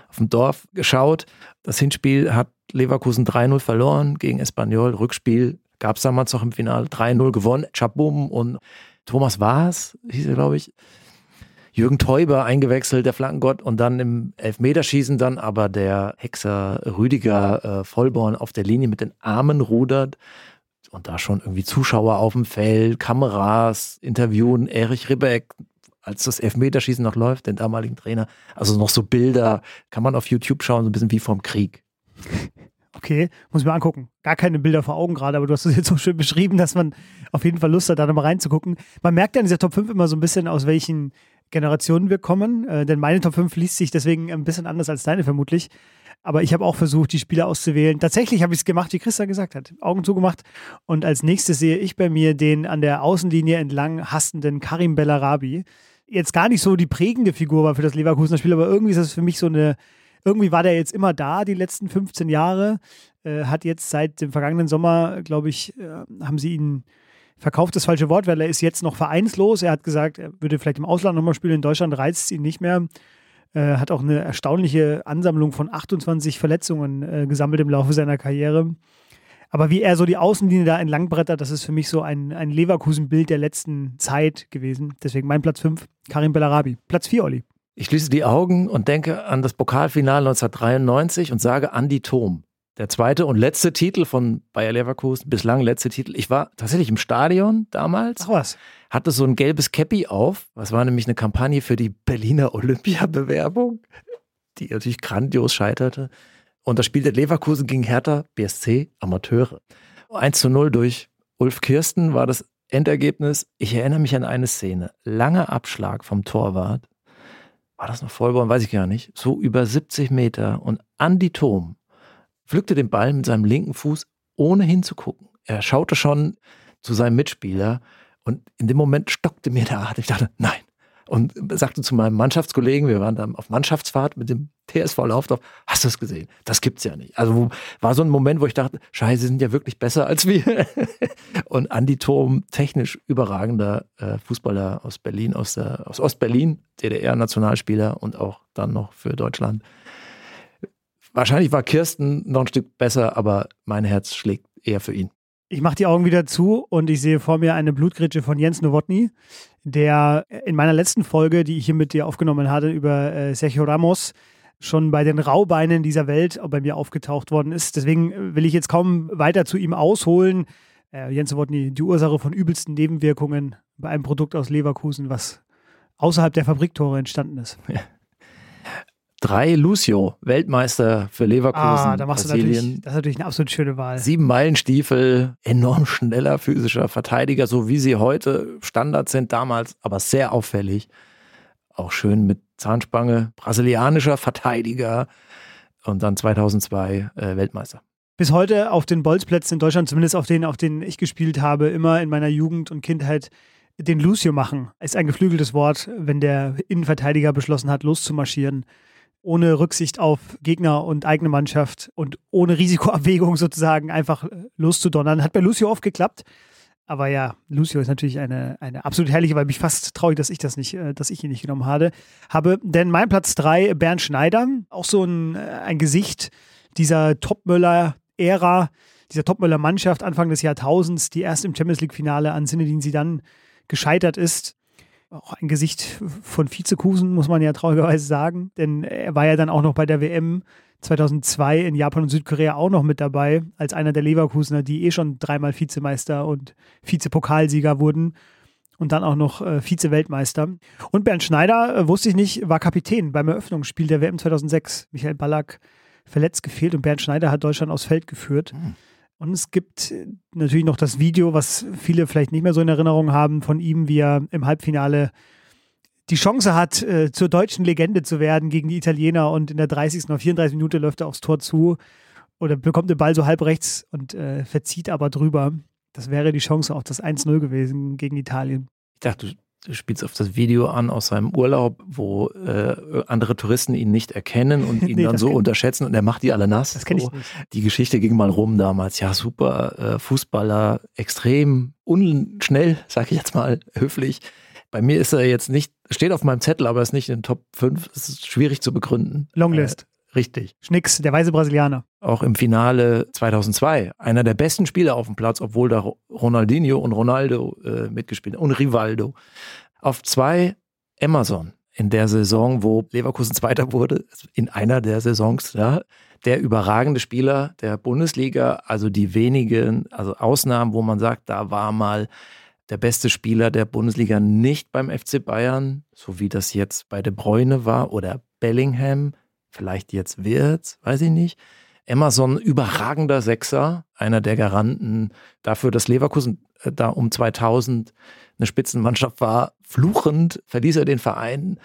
auf dem Dorf geschaut. Das Hinspiel hat Leverkusen 3-0 verloren gegen Espanyol. Rückspiel gab es damals noch im Finale 3-0 gewonnen. Chabum und Thomas Waas, hieß er, glaube ich. Jürgen Teuber eingewechselt, der Flankengott, und dann im Elfmeterschießen dann aber der Hexer Rüdiger äh, Vollborn auf der Linie mit den Armen rudert und da schon irgendwie Zuschauer auf dem Feld, Kameras, interviewen, Erich Ribbeck, als das Elfmeterschießen noch läuft, den damaligen Trainer. Also noch so Bilder, kann man auf YouTube schauen, so ein bisschen wie vom Krieg. Okay, muss ich mir angucken. Gar keine Bilder vor Augen gerade, aber du hast es jetzt so schön beschrieben, dass man auf jeden Fall Lust hat, da nochmal reinzugucken. Man merkt ja in dieser Top 5 immer so ein bisschen, aus welchen Generationen wir kommen, äh, denn meine Top 5 liest sich deswegen ein bisschen anders als deine vermutlich. Aber ich habe auch versucht, die Spieler auszuwählen. Tatsächlich habe ich es gemacht, wie Christa gesagt hat. Augen zugemacht. Und als nächstes sehe ich bei mir den an der Außenlinie entlang hastenden Karim Bellarabi. Jetzt gar nicht so die prägende Figur war für das Leverkusener Spiel, aber irgendwie ist das für mich so eine. Irgendwie war der jetzt immer da, die letzten 15 Jahre. Äh, hat jetzt seit dem vergangenen Sommer, glaube ich, äh, haben sie ihn verkauft das falsche Wort, weil er ist jetzt noch vereinslos. Er hat gesagt, er würde vielleicht im Ausland nochmal spielen. In Deutschland reizt es ihn nicht mehr. Äh, hat auch eine erstaunliche Ansammlung von 28 Verletzungen äh, gesammelt im Laufe seiner Karriere. Aber wie er so die Außenlinie da entlang brettert, das ist für mich so ein, ein Leverkusen-Bild der letzten Zeit gewesen. Deswegen mein Platz 5, Karim Bellarabi. Platz 4, Olli. Ich schließe die Augen und denke an das Pokalfinale 1993 und sage Andi Thom. Der zweite und letzte Titel von Bayer Leverkusen, bislang letzte Titel. Ich war tatsächlich im Stadion damals. Ach was. Hatte so ein gelbes Cappy auf. Das war nämlich eine Kampagne für die Berliner Olympiabewerbung, die natürlich grandios scheiterte. Und da spielte Leverkusen gegen Hertha BSC Amateure. 1 zu 0 durch Ulf Kirsten war das Endergebnis. Ich erinnere mich an eine Szene. Langer Abschlag vom Torwart. War das noch Vollborn? Weiß ich gar nicht. So über 70 Meter. Und Andi Thom pflückte den Ball mit seinem linken Fuß, ohne hinzugucken. Er schaute schon zu seinem Mitspieler und in dem Moment stockte mir der Atem. Ich dachte, nein. Und sagte zu meinem Mannschaftskollegen, wir waren dann auf Mannschaftsfahrt mit dem TSV Laufdorf, hast du es gesehen? Das gibt's ja nicht. Also war so ein Moment, wo ich dachte, Scheiße, sie sind ja wirklich besser als wir. [laughs] und Andi Turm, technisch überragender äh, Fußballer aus Berlin, aus, der, aus Ostberlin, DDR-Nationalspieler und auch dann noch für Deutschland. Wahrscheinlich war Kirsten noch ein Stück besser, aber mein Herz schlägt eher für ihn. Ich mache die Augen wieder zu und ich sehe vor mir eine Blutgritsche von Jens Nowotny, der in meiner letzten Folge, die ich hier mit dir aufgenommen hatte, über äh, Sergio Ramos, schon bei den Raubeinen dieser Welt bei mir aufgetaucht worden ist. Deswegen will ich jetzt kaum weiter zu ihm ausholen. Äh, Jens Nowotny, die Ursache von übelsten Nebenwirkungen bei einem Produkt aus Leverkusen, was außerhalb der Fabriktore entstanden ist. Ja. Drei Lucio, Weltmeister für Leverkusen. Ah, da machst Brasilien. du natürlich, das ist natürlich eine absolut schöne Wahl. Sieben Meilenstiefel, enorm schneller physischer Verteidiger, so wie sie heute Standard sind, damals aber sehr auffällig. Auch schön mit Zahnspange, brasilianischer Verteidiger und dann 2002 äh, Weltmeister. Bis heute auf den Bolzplätzen in Deutschland, zumindest auf denen, auf denen ich gespielt habe, immer in meiner Jugend und Kindheit den Lucio machen. Ist ein geflügeltes Wort, wenn der Innenverteidiger beschlossen hat, loszumarschieren ohne Rücksicht auf Gegner und eigene Mannschaft und ohne Risikoabwägung [laughs] sozusagen einfach loszudonnern. Hat bei Lucio oft geklappt. Aber ja, Lucio ist natürlich eine, eine absolut herrliche, weil mich fast traurig, dass ich das nicht, äh, dass ich ihn nicht genommen habe. habe. Denn mein Platz drei, Bernd Schneider, auch so ein, äh, ein Gesicht dieser Topmöller-Ära, dieser Topmöller-Mannschaft Anfang des Jahrtausends, die erst im Champions League-Finale an Sinne, sie dann gescheitert ist auch ein Gesicht von Vizekusen, muss man ja traurigerweise sagen. Denn er war ja dann auch noch bei der WM 2002 in Japan und Südkorea auch noch mit dabei, als einer der Leverkusener, die eh schon dreimal Vizemeister und Vizepokalsieger wurden. Und dann auch noch äh, Vize-Weltmeister. Und Bernd Schneider, äh, wusste ich nicht, war Kapitän beim Eröffnungsspiel der WM 2006. Michael Ballack verletzt gefehlt und Bernd Schneider hat Deutschland aufs Feld geführt. Mhm. Und es gibt äh, natürlich noch das Video, was viele vielleicht nicht mehr so in Erinnerung haben, von ihm, wie er im Halbfinale die Chance hat, äh, zur deutschen Legende zu werden gegen die Italiener und in der 30. oder 34. Minute läuft er aufs Tor zu oder bekommt den Ball so halb rechts und äh, verzieht aber drüber. Das wäre die Chance auf das 1-0 gewesen gegen Italien. Ich dachte, du spielst auf das Video an aus seinem Urlaub, wo äh, andere Touristen ihn nicht erkennen und [laughs] ihn nee, dann so unterschätzen und er macht die alle nass. Das kenne so. ich nicht. Die Geschichte ging mal rum damals. Ja, super äh, Fußballer, extrem unschnell, sage ich jetzt mal [laughs] höflich. Bei mir ist er jetzt nicht, steht auf meinem Zettel, aber ist nicht in den Top 5. Es ist schwierig zu begründen. Longlist. Äh, Richtig. Schnicks, der weise Brasilianer. Auch im Finale 2002. Einer der besten Spieler auf dem Platz, obwohl da Ronaldinho und Ronaldo äh, mitgespielt haben und Rivaldo. Auf zwei Amazon in der Saison, wo Leverkusen Zweiter wurde, in einer der Saisons, ja, der überragende Spieler der Bundesliga, also die wenigen, also Ausnahmen, wo man sagt, da war mal der beste Spieler der Bundesliga nicht beim FC Bayern, so wie das jetzt bei De Bruyne war oder Bellingham, vielleicht jetzt wird's, weiß ich nicht. Emerson, überragender Sechser, einer der Garanten dafür, dass Leverkusen äh, da um 2000 eine Spitzenmannschaft war. Fluchend verließ er den Verein.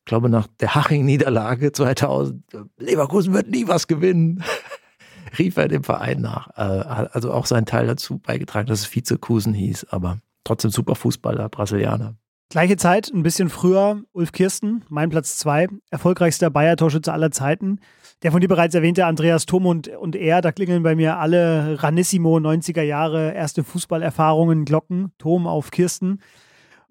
Ich glaube, nach der Haching-Niederlage 2000, Leverkusen wird nie was gewinnen, [laughs] rief er dem Verein nach. Äh, hat also auch seinen Teil dazu beigetragen, dass es Vizekusen hieß, aber trotzdem super Fußballer, Brasilianer. Gleiche Zeit, ein bisschen früher, Ulf Kirsten, mein Platz 2, erfolgreichster Bayer-Torschütze aller Zeiten. Der von dir bereits erwähnte Andreas Thom und, und er, da klingeln bei mir alle Ranissimo 90er Jahre erste Fußballerfahrungen, Glocken, Thom auf Kirsten.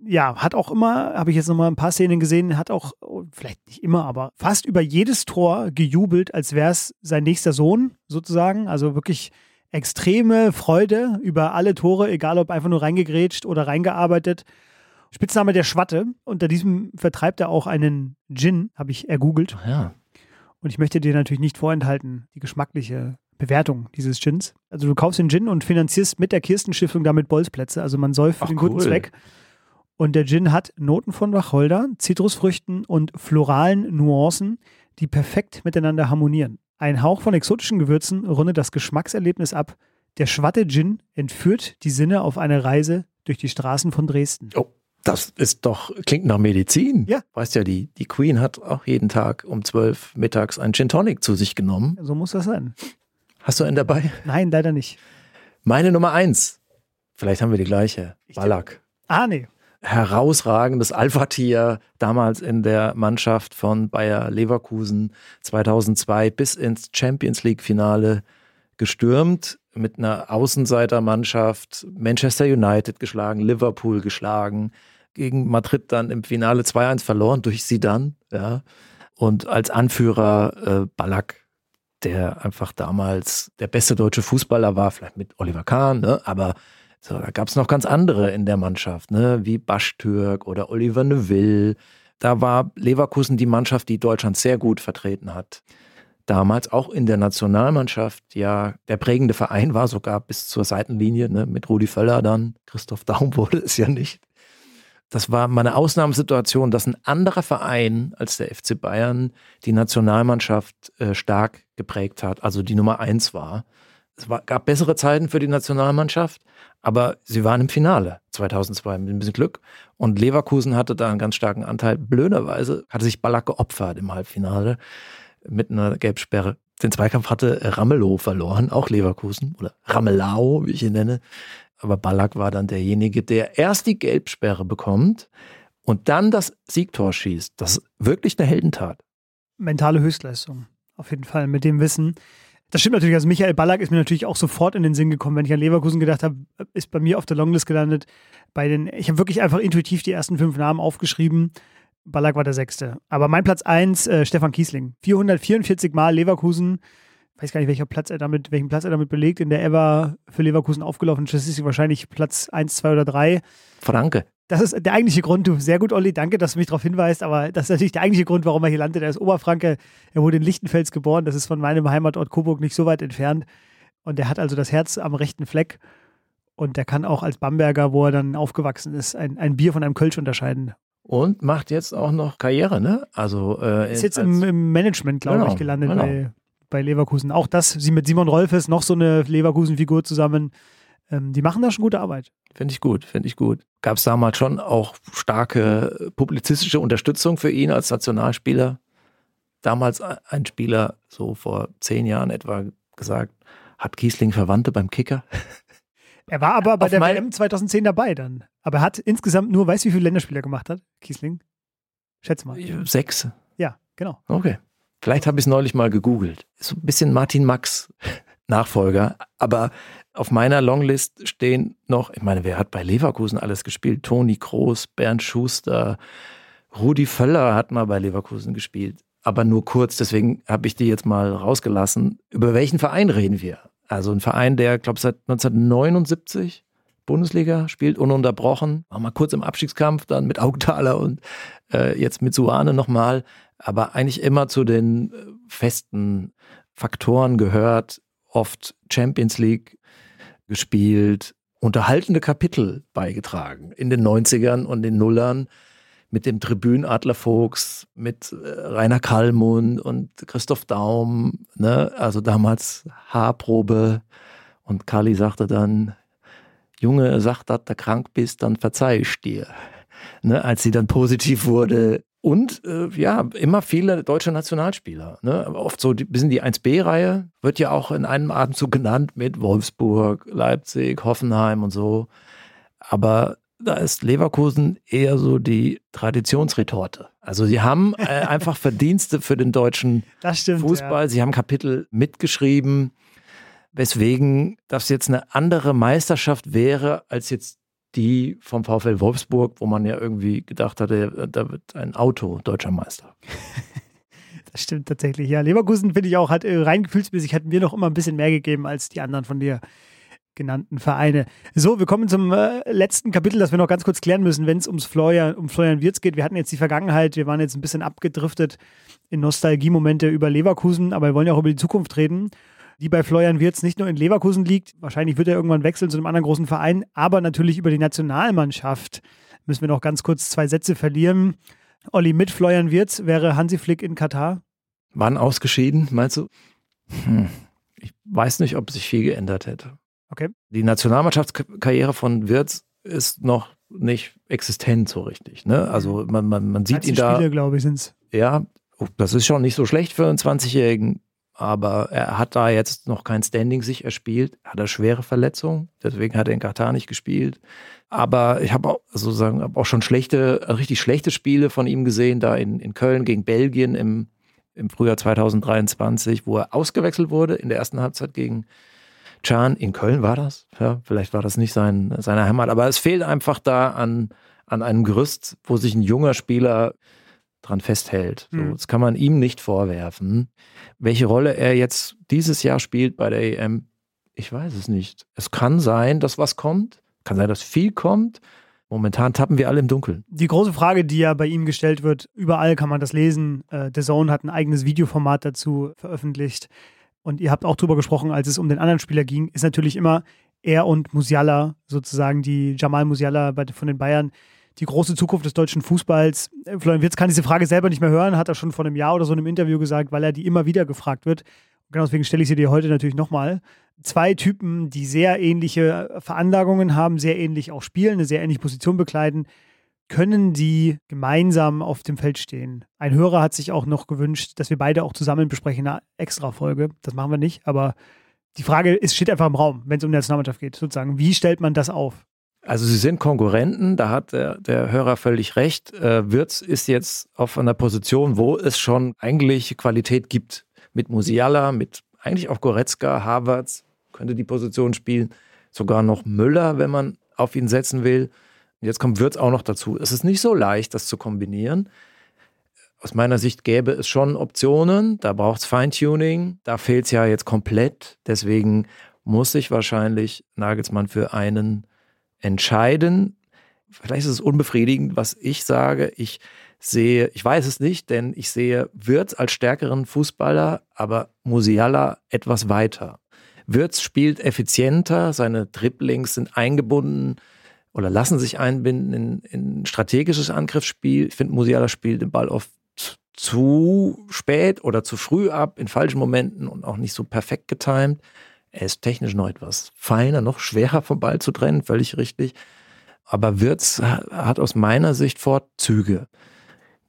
Ja, hat auch immer, habe ich jetzt nochmal ein paar Szenen gesehen, hat auch, vielleicht nicht immer, aber fast über jedes Tor gejubelt, als wäre es sein nächster Sohn sozusagen. Also wirklich extreme Freude über alle Tore, egal ob einfach nur reingegrätscht oder reingearbeitet. Spitzname der Schwatte. Unter diesem vertreibt er auch einen Gin, habe ich ergoogelt. Ja. Und ich möchte dir natürlich nicht vorenthalten, die geschmackliche Bewertung dieses Gins. Also du kaufst den Gin und finanzierst mit der Kirstenstiftung damit Bolzplätze. Also man soll für Ach, den guten Zweck. Und der Gin hat Noten von Wacholder, Zitrusfrüchten und floralen Nuancen, die perfekt miteinander harmonieren. Ein Hauch von exotischen Gewürzen rundet das Geschmackserlebnis ab. Der Schwatte Gin entführt die Sinne auf eine Reise durch die Straßen von Dresden. Oh. Das ist doch, klingt nach Medizin. Ja. Weißt ja, die, die Queen hat auch jeden Tag um zwölf mittags einen Gin Tonic zu sich genommen. So muss das sein. Hast du einen dabei? Nein, leider nicht. Meine Nummer eins. Vielleicht haben wir die gleiche. Ballack. Ah, nee. herausragendes Alpha-Tier damals in der Mannschaft von Bayer Leverkusen 2002 bis ins Champions League-Finale gestürmt mit einer Außenseitermannschaft, Manchester United geschlagen, Liverpool geschlagen, gegen Madrid dann im Finale 2-1 verloren durch Sidan, ja. Und als Anführer äh, Ballack, der einfach damals der beste deutsche Fußballer war, vielleicht mit Oliver Kahn, ne? aber so, da gab es noch ganz andere in der Mannschaft, ne? wie Baschtürk oder Oliver Neville. Da war Leverkusen die Mannschaft, die Deutschland sehr gut vertreten hat. Damals auch in der Nationalmannschaft, ja, der prägende Verein war sogar bis zur Seitenlinie, ne? mit Rudi Völler dann. Christoph Daum wurde es ja nicht das war mal eine Ausnahmesituation, dass ein anderer Verein als der FC Bayern die Nationalmannschaft äh, stark geprägt hat, also die Nummer eins war. Es war, gab bessere Zeiten für die Nationalmannschaft, aber sie waren im Finale 2002 mit ein bisschen Glück. Und Leverkusen hatte da einen ganz starken Anteil. Blöderweise hatte sich Ballack geopfert im Halbfinale mit einer Gelbsperre. Den Zweikampf hatte Ramelow verloren, auch Leverkusen oder Ramelau, wie ich ihn nenne. Aber Ballack war dann derjenige, der erst die Gelbsperre bekommt und dann das Siegtor schießt. Das ist wirklich eine Heldentat. Mentale Höchstleistung, auf jeden Fall, mit dem Wissen. Das stimmt natürlich. Also Michael Ballack ist mir natürlich auch sofort in den Sinn gekommen, wenn ich an Leverkusen gedacht habe, ist bei mir auf der Longlist gelandet. Bei den, ich habe wirklich einfach intuitiv die ersten fünf Namen aufgeschrieben. Ballack war der sechste. Aber mein Platz eins, äh, Stefan Kiesling. 444 Mal Leverkusen weiß gar nicht, welcher Platz er damit, welchen Platz er damit belegt, in der Ever für Leverkusen aufgelaufen ist. Das ist wahrscheinlich Platz 1, 2 oder 3. Franke. Das ist der eigentliche Grund. Du, sehr gut, Olli, danke, dass du mich darauf hinweist. Aber das ist natürlich der eigentliche Grund, warum er hier landet. Er ist Oberfranke. Er wurde in Lichtenfels geboren. Das ist von meinem Heimatort Coburg nicht so weit entfernt. Und er hat also das Herz am rechten Fleck. Und der kann auch als Bamberger, wo er dann aufgewachsen ist, ein, ein Bier von einem Kölsch unterscheiden. Und macht jetzt auch noch Karriere, ne? Also äh, ist jetzt im, im Management, glaube genau, ich, gelandet genau. bei, bei Leverkusen. Auch das, sie mit Simon Rolfes, noch so eine Leverkusen-Figur zusammen. Ähm, die machen da schon gute Arbeit. Finde ich gut, finde ich gut. Gab es damals schon auch starke publizistische Unterstützung für ihn als Nationalspieler? Damals ein Spieler, so vor zehn Jahren etwa, gesagt, hat Kiesling Verwandte beim Kicker? Er war aber bei Auf der WM 2010 dabei dann. Aber er hat insgesamt nur, weißt du, wie viele Länderspieler gemacht hat, Kiesling? Schätze mal. Sechs. Ja, genau. Okay. Vielleicht habe ich es neulich mal gegoogelt. So ein bisschen Martin Max Nachfolger. Aber auf meiner Longlist stehen noch, ich meine, wer hat bei Leverkusen alles gespielt? Toni Kroos, Bernd Schuster, Rudi Völler hat mal bei Leverkusen gespielt. Aber nur kurz, deswegen habe ich die jetzt mal rausgelassen. Über welchen Verein reden wir? Also ein Verein, der, glaube ich, seit 1979 Bundesliga spielt, ununterbrochen. War mal kurz im Abstiegskampf, dann mit Augthaler und äh, jetzt mit Suane nochmal aber eigentlich immer zu den äh, festen Faktoren gehört, oft Champions League gespielt, unterhaltende Kapitel beigetragen in den 90ern und den Nullern mit dem Tribün Adler Fuchs, mit äh, Rainer Kallmund und Christoph Daum, ne? also damals Haarprobe und Kali sagte dann, Junge, sag, dass du krank bist, dann verzeih ich dir. Ne? Als sie dann positiv wurde, und äh, ja, immer viele deutsche Nationalspieler. Ne? Oft so ein bisschen die 1B-Reihe wird ja auch in einem Atemzug genannt mit Wolfsburg, Leipzig, Hoffenheim und so. Aber da ist Leverkusen eher so die Traditionsretorte. Also sie haben äh, [laughs] einfach Verdienste für den deutschen stimmt, Fußball. Ja. Sie haben Kapitel mitgeschrieben, weswegen das jetzt eine andere Meisterschaft wäre als jetzt die vom VfL Wolfsburg, wo man ja irgendwie gedacht hatte, da wird ein Auto deutscher Meister. [laughs] Das stimmt tatsächlich. Ja, Leverkusen finde ich auch, hat äh, rein gefühlsmäßig hat mir noch immer ein bisschen mehr gegeben als die anderen von dir genannten Vereine. So, wir kommen zum äh, letzten Kapitel, das wir noch ganz kurz klären müssen, wenn es ums Florian, um Florian Wirz geht. Wir hatten jetzt die Vergangenheit, wir waren jetzt ein bisschen abgedriftet in Nostalgiemomente über Leverkusen, aber wir wollen ja auch über die Zukunft reden die bei Florian Wirtz nicht nur in Leverkusen liegt. Wahrscheinlich wird er irgendwann wechseln zu einem anderen großen Verein, aber natürlich über die Nationalmannschaft müssen wir noch ganz kurz zwei Sätze verlieren. Olli, mit Florian Wirtz wäre Hansi Flick in Katar? Wann ausgeschieden, meinst du? Hm. Ich weiß nicht, ob sich viel geändert hätte. Okay. Die Nationalmannschaftskarriere von Wirtz ist noch nicht existent so richtig. Ne? Also man, man, man sieht ihn da. Spiele, glaube ich, sind es. Ja, oh, das ist schon nicht so schlecht für einen 20-Jährigen aber er hat da jetzt noch kein Standing sich erspielt. Er hat eine schwere Verletzung, deswegen hat er in Katar nicht gespielt. Aber ich habe auch, sozusagen, hab auch schon schlechte, richtig schlechte Spiele von ihm gesehen, da in, in Köln gegen Belgien im, im Frühjahr 2023, wo er ausgewechselt wurde in der ersten Halbzeit gegen Chan. In Köln war das. Ja, vielleicht war das nicht sein, seine Heimat, aber es fehlt einfach da an, an einem Gerüst, wo sich ein junger Spieler dran festhält. So, mhm. Das kann man ihm nicht vorwerfen. Welche Rolle er jetzt dieses Jahr spielt bei der EM, ich weiß es nicht. Es kann sein, dass was kommt. Kann sein, dass viel kommt. Momentan tappen wir alle im Dunkeln. Die große Frage, die ja bei ihm gestellt wird, überall kann man das lesen. Äh, The Zone hat ein eigenes Videoformat dazu veröffentlicht. Und ihr habt auch drüber gesprochen, als es um den anderen Spieler ging, ist natürlich immer er und Musiala, sozusagen die Jamal Musiala von den Bayern, die große Zukunft des deutschen Fußballs. Äh, Florian Wirtz kann diese Frage selber nicht mehr hören, hat er schon vor einem Jahr oder so in einem Interview gesagt, weil er die immer wieder gefragt wird. Genau deswegen stelle ich sie dir heute natürlich nochmal. Zwei Typen, die sehr ähnliche Veranlagungen haben, sehr ähnlich auch spielen, eine sehr ähnliche Position bekleiden. Können die gemeinsam auf dem Feld stehen? Ein Hörer hat sich auch noch gewünscht, dass wir beide auch zusammen besprechen, eine extra Folge. Das machen wir nicht, aber die Frage ist, steht einfach im Raum, wenn es um die Nationalmannschaft geht, sozusagen. Wie stellt man das auf? Also sie sind Konkurrenten, da hat der, der Hörer völlig recht. Äh, Wirtz ist jetzt auf einer Position, wo es schon eigentlich Qualität gibt. Mit Musiala, mit eigentlich auch Goretzka, Havertz könnte die Position spielen. Sogar noch Müller, wenn man auf ihn setzen will. Jetzt kommt Wirtz auch noch dazu. Es ist nicht so leicht, das zu kombinieren. Aus meiner Sicht gäbe es schon Optionen. Da braucht es Feintuning. Da fehlt es ja jetzt komplett. Deswegen muss sich wahrscheinlich Nagelsmann für einen entscheiden. Vielleicht ist es unbefriedigend, was ich sage. Ich sehe, ich weiß es nicht, denn ich sehe Wirtz als stärkeren Fußballer, aber Musiala etwas weiter. Wirtz spielt effizienter, seine Dribblings sind eingebunden oder lassen sich einbinden in, in strategisches Angriffsspiel. Ich finde, Musiala spielt den Ball oft zu spät oder zu früh ab, in falschen Momenten und auch nicht so perfekt getimt. Er ist technisch noch etwas feiner, noch schwerer vom Ball zu trennen, völlig richtig. Aber Wirtz hat aus meiner Sicht Vorzüge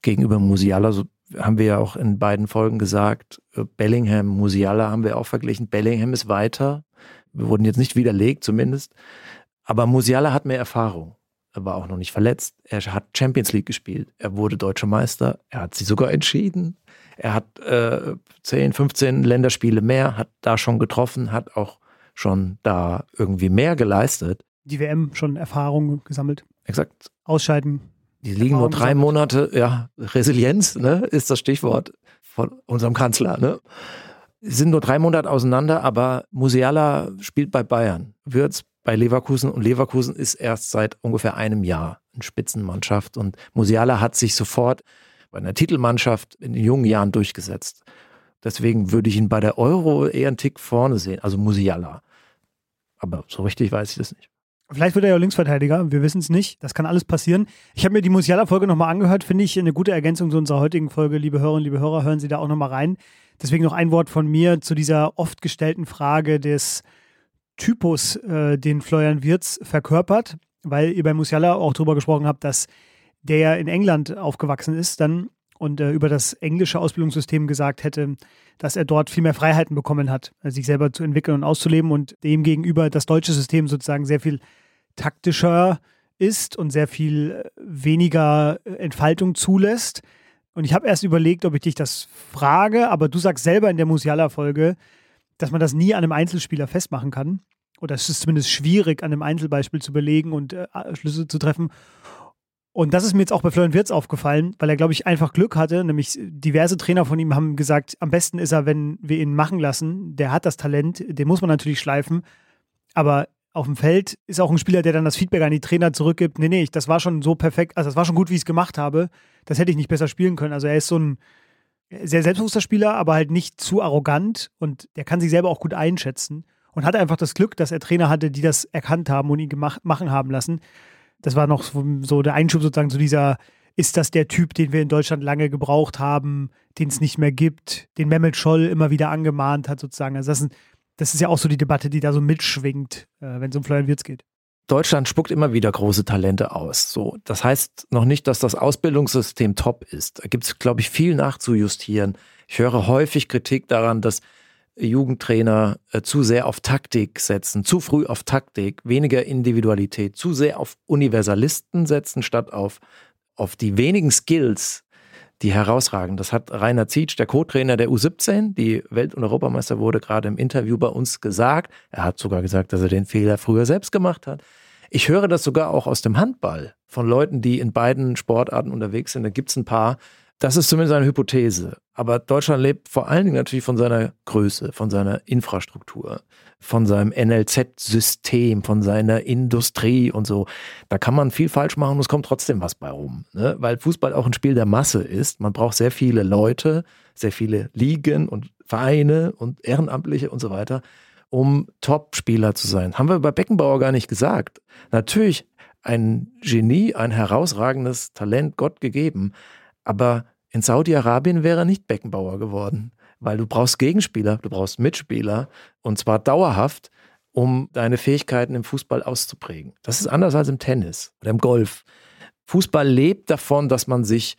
gegenüber Musiala. So haben wir ja auch in beiden Folgen gesagt. Bellingham, Musiala haben wir auch verglichen. Bellingham ist weiter. Wir wurden jetzt nicht widerlegt, zumindest. Aber Musiala hat mehr Erfahrung. Er war auch noch nicht verletzt. Er hat Champions League gespielt. Er wurde deutscher Meister. Er hat sie sogar entschieden. Er hat äh, 10, 15 Länderspiele mehr, hat da schon getroffen, hat auch schon da irgendwie mehr geleistet. Die WM schon Erfahrung gesammelt. Exakt. Ausscheiden. Die liegen nur drei gesammelt. Monate, ja, Resilienz, ne, ist das Stichwort von unserem Kanzler, ne? Sind nur drei Monate auseinander, aber Musiala spielt bei Bayern, Würz bei Leverkusen und Leverkusen ist erst seit ungefähr einem Jahr eine Spitzenmannschaft und Musiala hat sich sofort bei einer Titelmannschaft in den jungen Jahren durchgesetzt. Deswegen würde ich ihn bei der Euro eher einen Tick vorne sehen, also Musiala. Aber so richtig weiß ich das nicht. Vielleicht wird er ja Linksverteidiger, wir wissen es nicht. Das kann alles passieren. Ich habe mir die Musiala-Folge nochmal angehört, finde ich eine gute Ergänzung zu unserer heutigen Folge. Liebe Hörerinnen, liebe Hörer, hören Sie da auch nochmal rein. Deswegen noch ein Wort von mir zu dieser oft gestellten Frage des Typus, äh, den Florian Wirz verkörpert, weil ihr bei Musiala auch darüber gesprochen habt, dass der ja in England aufgewachsen ist, dann und äh, über das englische Ausbildungssystem gesagt hätte, dass er dort viel mehr Freiheiten bekommen hat, also sich selber zu entwickeln und auszuleben und demgegenüber das deutsche System sozusagen sehr viel taktischer ist und sehr viel äh, weniger äh, Entfaltung zulässt. Und ich habe erst überlegt, ob ich dich das frage, aber du sagst selber in der Musiala-Folge, dass man das nie an einem Einzelspieler festmachen kann. Oder es ist zumindest schwierig, an einem Einzelbeispiel zu belegen und äh, Schlüsse zu treffen. Und das ist mir jetzt auch bei Florian Wirtz aufgefallen, weil er, glaube ich, einfach Glück hatte. Nämlich diverse Trainer von ihm haben gesagt, am besten ist er, wenn wir ihn machen lassen. Der hat das Talent, den muss man natürlich schleifen. Aber auf dem Feld ist auch ein Spieler, der dann das Feedback an die Trainer zurückgibt. Nee, nee, das war schon so perfekt, also das war schon gut, wie ich es gemacht habe. Das hätte ich nicht besser spielen können. Also er ist so ein sehr selbstbewusster Spieler, aber halt nicht zu arrogant und der kann sich selber auch gut einschätzen und hat einfach das Glück, dass er Trainer hatte, die das erkannt haben und ihn gemacht, machen haben lassen. Das war noch so der Einschub sozusagen zu dieser, ist das der Typ, den wir in Deutschland lange gebraucht haben, den es nicht mehr gibt, den Mehmet Scholl immer wieder angemahnt hat sozusagen. Also das ist, das ist ja auch so die Debatte, die da so mitschwingt, äh, wenn es um Florian Wirtz geht. Deutschland spuckt immer wieder große Talente aus. So, das heißt noch nicht, dass das Ausbildungssystem top ist. Da gibt es, glaube ich, viel nachzujustieren. Ich höre häufig Kritik daran, dass Jugendtrainer äh, zu sehr auf Taktik setzen, zu früh auf Taktik, weniger Individualität, zu sehr auf Universalisten setzen, statt auf, auf die wenigen Skills, die herausragen. Das hat Rainer Zietsch, der Co-Trainer der U17, die Welt- und Europameister wurde, gerade im Interview bei uns gesagt. Er hat sogar gesagt, dass er den Fehler früher selbst gemacht hat. Ich höre das sogar auch aus dem Handball von Leuten, die in beiden Sportarten unterwegs sind. Da gibt es ein paar, das ist zumindest eine Hypothese. Aber Deutschland lebt vor allen Dingen natürlich von seiner Größe, von seiner Infrastruktur, von seinem NLZ-System, von seiner Industrie und so. Da kann man viel falsch machen und es kommt trotzdem was bei rum. Ne? Weil Fußball auch ein Spiel der Masse ist. Man braucht sehr viele Leute, sehr viele Ligen und Vereine und Ehrenamtliche und so weiter, um Top-Spieler zu sein. Haben wir bei Beckenbauer gar nicht gesagt. Natürlich ein Genie, ein herausragendes Talent Gott gegeben. Aber in Saudi-Arabien wäre er nicht Beckenbauer geworden, weil du brauchst Gegenspieler, du brauchst Mitspieler und zwar dauerhaft, um deine Fähigkeiten im Fußball auszuprägen. Das ist anders als im Tennis oder im Golf. Fußball lebt davon, dass man sich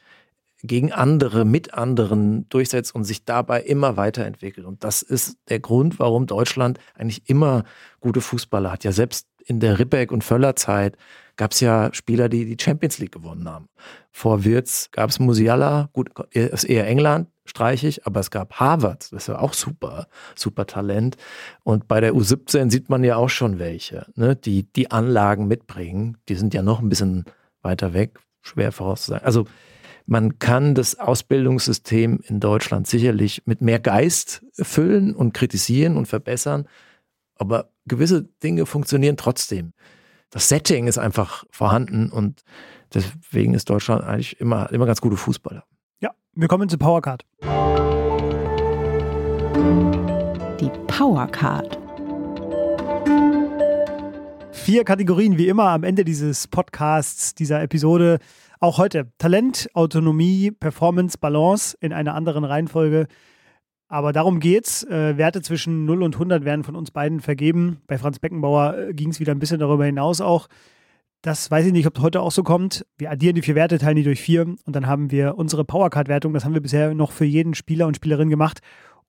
gegen andere, mit anderen durchsetzt und sich dabei immer weiterentwickelt. Und das ist der Grund, warum Deutschland eigentlich immer gute Fußballer hat. Ja, selbst in der Ribbeck- und Völler-Zeit gab es ja Spieler, die die Champions League gewonnen haben. Vor Wirtz gab es Musiala, gut, ist eher England, streichig, aber es gab Harvard, das ist ja auch super, super Talent. Und bei der U17 sieht man ja auch schon welche, ne, die die Anlagen mitbringen. Die sind ja noch ein bisschen weiter weg, schwer vorauszusagen. Also man kann das Ausbildungssystem in Deutschland sicherlich mit mehr Geist füllen und kritisieren und verbessern, aber gewisse Dinge funktionieren trotzdem das Setting ist einfach vorhanden und deswegen ist Deutschland eigentlich immer, immer ganz gute Fußballer. Ja, wir kommen zur Powercard. Die Powercard. Vier Kategorien wie immer am Ende dieses Podcasts, dieser Episode. Auch heute Talent, Autonomie, Performance, Balance in einer anderen Reihenfolge. Aber darum geht's. Äh, Werte zwischen 0 und 100 werden von uns beiden vergeben. Bei Franz Beckenbauer äh, ging es wieder ein bisschen darüber hinaus auch. Das weiß ich nicht, ob heute auch so kommt. Wir addieren die vier Werte, teilen die durch vier und dann haben wir unsere Powercard-Wertung. Das haben wir bisher noch für jeden Spieler und Spielerin gemacht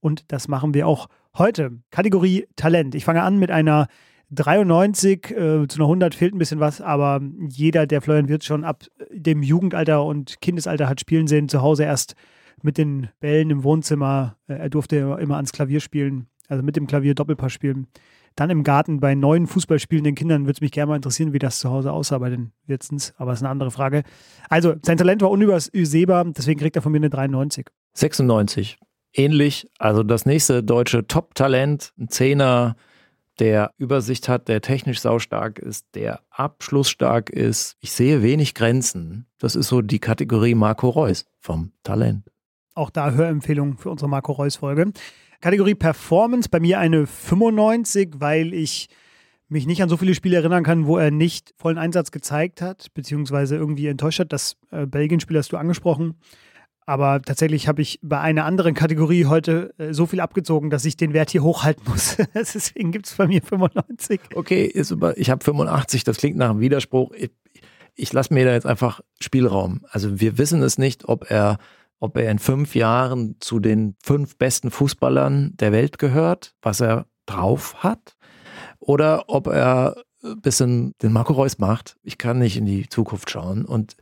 und das machen wir auch heute. Kategorie Talent. Ich fange an mit einer 93, äh, zu einer 100 fehlt ein bisschen was, aber jeder, der Florian Wirtz schon ab dem Jugendalter und Kindesalter hat spielen sehen, zu Hause erst mit den Bällen im Wohnzimmer. Äh, er durfte immer ans Klavier spielen, also mit dem Klavier Doppelpass spielen. Dann im Garten bei neuen Fußballspielenden Kindern würde es mich gerne mal interessieren, wie das zu Hause aussah bei den Wirzens, aber das ist eine andere Frage. Also, sein Talent war unübersehbar, deswegen kriegt er von mir eine 93. 96. Ähnlich, also das nächste deutsche Top-Talent, ein Zehner, der Übersicht hat, der technisch saustark ist, der abschlussstark ist. Ich sehe wenig Grenzen. Das ist so die Kategorie Marco Reus vom Talent. Auch da Hörempfehlung für unsere Marco Reus Folge. Kategorie Performance, bei mir eine 95, weil ich mich nicht an so viele Spiele erinnern kann, wo er nicht vollen Einsatz gezeigt hat, beziehungsweise irgendwie enttäuscht hat. Das äh, Belgien-Spiel hast du angesprochen. Aber tatsächlich habe ich bei einer anderen Kategorie heute äh, so viel abgezogen, dass ich den Wert hier hochhalten muss. [laughs] Deswegen gibt es bei mir 95. Okay, über, ich habe 85, das klingt nach einem Widerspruch. Ich, ich lasse mir da jetzt einfach Spielraum. Also wir wissen es nicht, ob er ob er in fünf Jahren zu den fünf besten Fußballern der Welt gehört, was er drauf hat, oder ob er ein bisschen den Marco Reus macht. Ich kann nicht in die Zukunft schauen. Und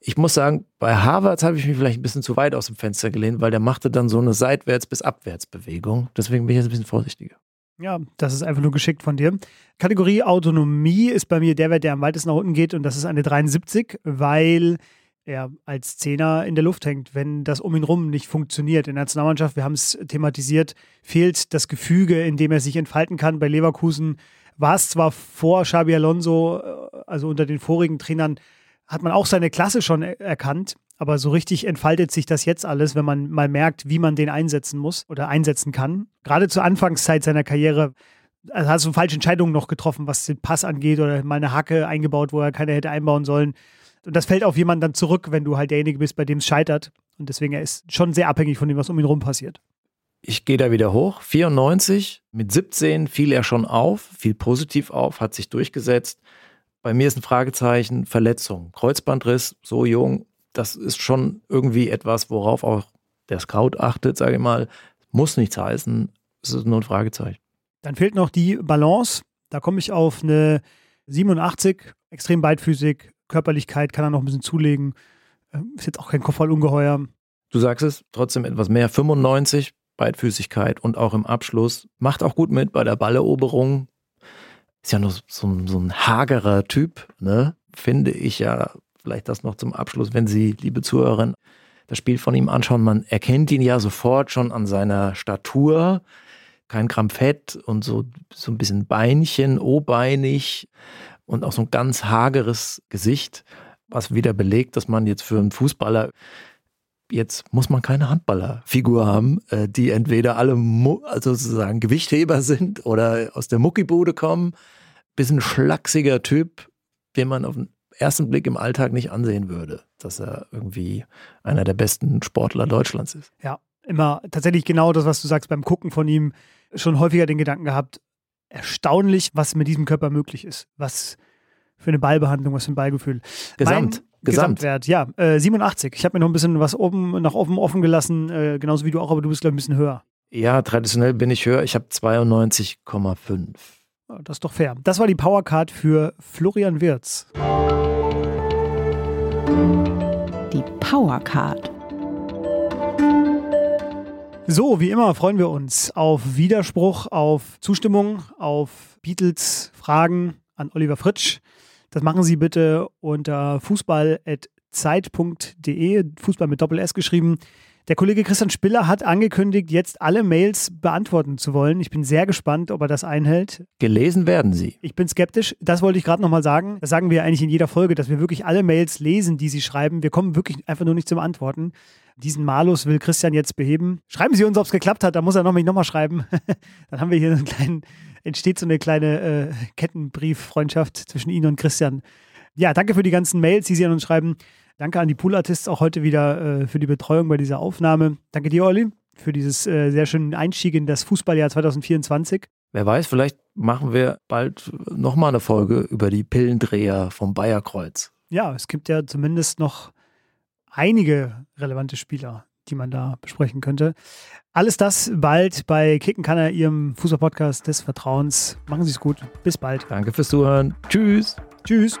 ich muss sagen, bei Harvards habe ich mich vielleicht ein bisschen zu weit aus dem Fenster gelehnt, weil der machte dann so eine Seitwärts- bis Abwärtsbewegung. Deswegen bin ich jetzt ein bisschen vorsichtiger. Ja, das ist einfach nur geschickt von dir. Kategorie Autonomie ist bei mir der Wert, der am weitesten nach unten geht und das ist eine 73, weil er als Zehner in der Luft hängt, wenn das um ihn rum nicht funktioniert. In der Nationalmannschaft, wir haben es thematisiert, fehlt das Gefüge, in dem er sich entfalten kann. Bei Leverkusen war es zwar vor Xabi Alonso, äh, also unter den vorigen Trainern, hat man auch seine Klasse schon erkannt, aber so richtig entfaltet sich das jetzt alles, wenn man mal merkt, wie man den einsetzen muss oder einsetzen kann. Gerade zur Anfangszeit seiner Karriere also hast du falsche Entscheidungen noch getroffen, was den Pass angeht oder mal eine Hacke eingebaut, wo er keine hätte einbauen sollen. Und das fällt auf jemanden dann zurück, wenn du halt derjenige bist, bei dem es scheitert. Und deswegen, er ist schon sehr abhängig von dem, was um ihn rum passiert. Ich gehe da wieder hoch. 94, mit 17 fiel er schon auf, fiel positiv auf, hat sich durchgesetzt. Bei mir ist ein Fragezeichen Verletzung. Kreuzbandriss, so jung, das ist schon irgendwie etwas, worauf auch der Scout achtet, sage ich mal. Muss nichts heißen. ist es nur ein Fragezeichen. Dann fehlt noch die Balance. Da komme ich auf eine 87, extrem beidfüßig, Körperlichkeit kann er noch ein bisschen zulegen. Ähm, ist jetzt auch kein Kopfballungeheuer. Du sagst es, trotzdem etwas mehr. 95, Beidfüßigkeit und auch im Abschluss. Macht auch gut mit bei der Balleroberung. Ist ja nur so, ein, so ein hagerer Typ, ne? Finde ich ja. Vielleicht das noch zum Abschluss, wenn Sie, liebe Zuhörerin, das Spiel von ihm anschauen. Man erkennt ihn ja sofort schon an seiner Statur. Kein Gramm Fett und so, so ein bisschen Beinchen, O-beinig und auch so ein ganz hageres Gesicht, was wieder belegt, dass man jetzt für einen Fußballer jetzt muss man keine Handballerfigur haben, äh, die entweder alle also sozusagen Gewichtheber sind oder aus der Muckibude kommen. Bisschen schlachsiger Typ, den man auf den ersten Blick im Alltag nicht ansehen würde, dass er irgendwie einer der besten Sportler Deutschlands ist. Ja, immer tatsächlich genau das, was du sagst beim Gucken von ihm, schon häufiger den Gedanken gehabt, erstaunlich, was mit diesem Körper möglich ist, was für eine Ballbehandlung, was für ein Ballgefühl. Gesamt. Mein Gesamt. Gesamtwert, ja. Äh, 87. Ich habe mir noch ein bisschen was oben nach oben offen gelassen, äh, genauso wie du auch, aber du bist, glaube ich, ein bisschen höher. Ja, traditionell bin ich höher. Ich habe 92,5. Das ist doch fair. Das war die Powercard für Florian Wirz. Die Powercard. So, wie immer freuen wir uns auf Widerspruch, auf Zustimmung, auf Beatles Fragen an Oliver Fritsch. Das machen Sie bitte unter fußball.zeit.de, Fußball mit Doppel S geschrieben. Der Kollege Christian Spiller hat angekündigt, jetzt alle Mails beantworten zu wollen. Ich bin sehr gespannt, ob er das einhält. Gelesen werden sie. Ich bin skeptisch. Das wollte ich gerade nochmal sagen. Das sagen wir eigentlich in jeder Folge, dass wir wirklich alle Mails lesen, die sie schreiben. Wir kommen wirklich einfach nur nicht zum Antworten. Diesen Malus will Christian jetzt beheben. Schreiben Sie uns, ob es geklappt hat. Da muss er noch, noch mal schreiben. [laughs] Dann haben wir hier einen kleinen entsteht so eine kleine äh, Kettenbrieffreundschaft zwischen Ihnen und Christian. Ja, danke für die ganzen Mails, die Sie an uns schreiben. Danke an die Pool Artists auch heute wieder äh, für die Betreuung bei dieser Aufnahme. Danke dir, Olli, für dieses äh, sehr schönen Einstieg in das Fußballjahr 2024. Wer weiß, vielleicht machen wir bald nochmal eine Folge über die Pillendreher vom Bayerkreuz. Ja, es gibt ja zumindest noch einige relevante Spieler, die man da besprechen könnte. Alles das bald bei Kicken kann er, Ihrem Fußball-Podcast des Vertrauens. Machen Sie es gut. Bis bald. Danke fürs Zuhören. Tschüss. Tschüss.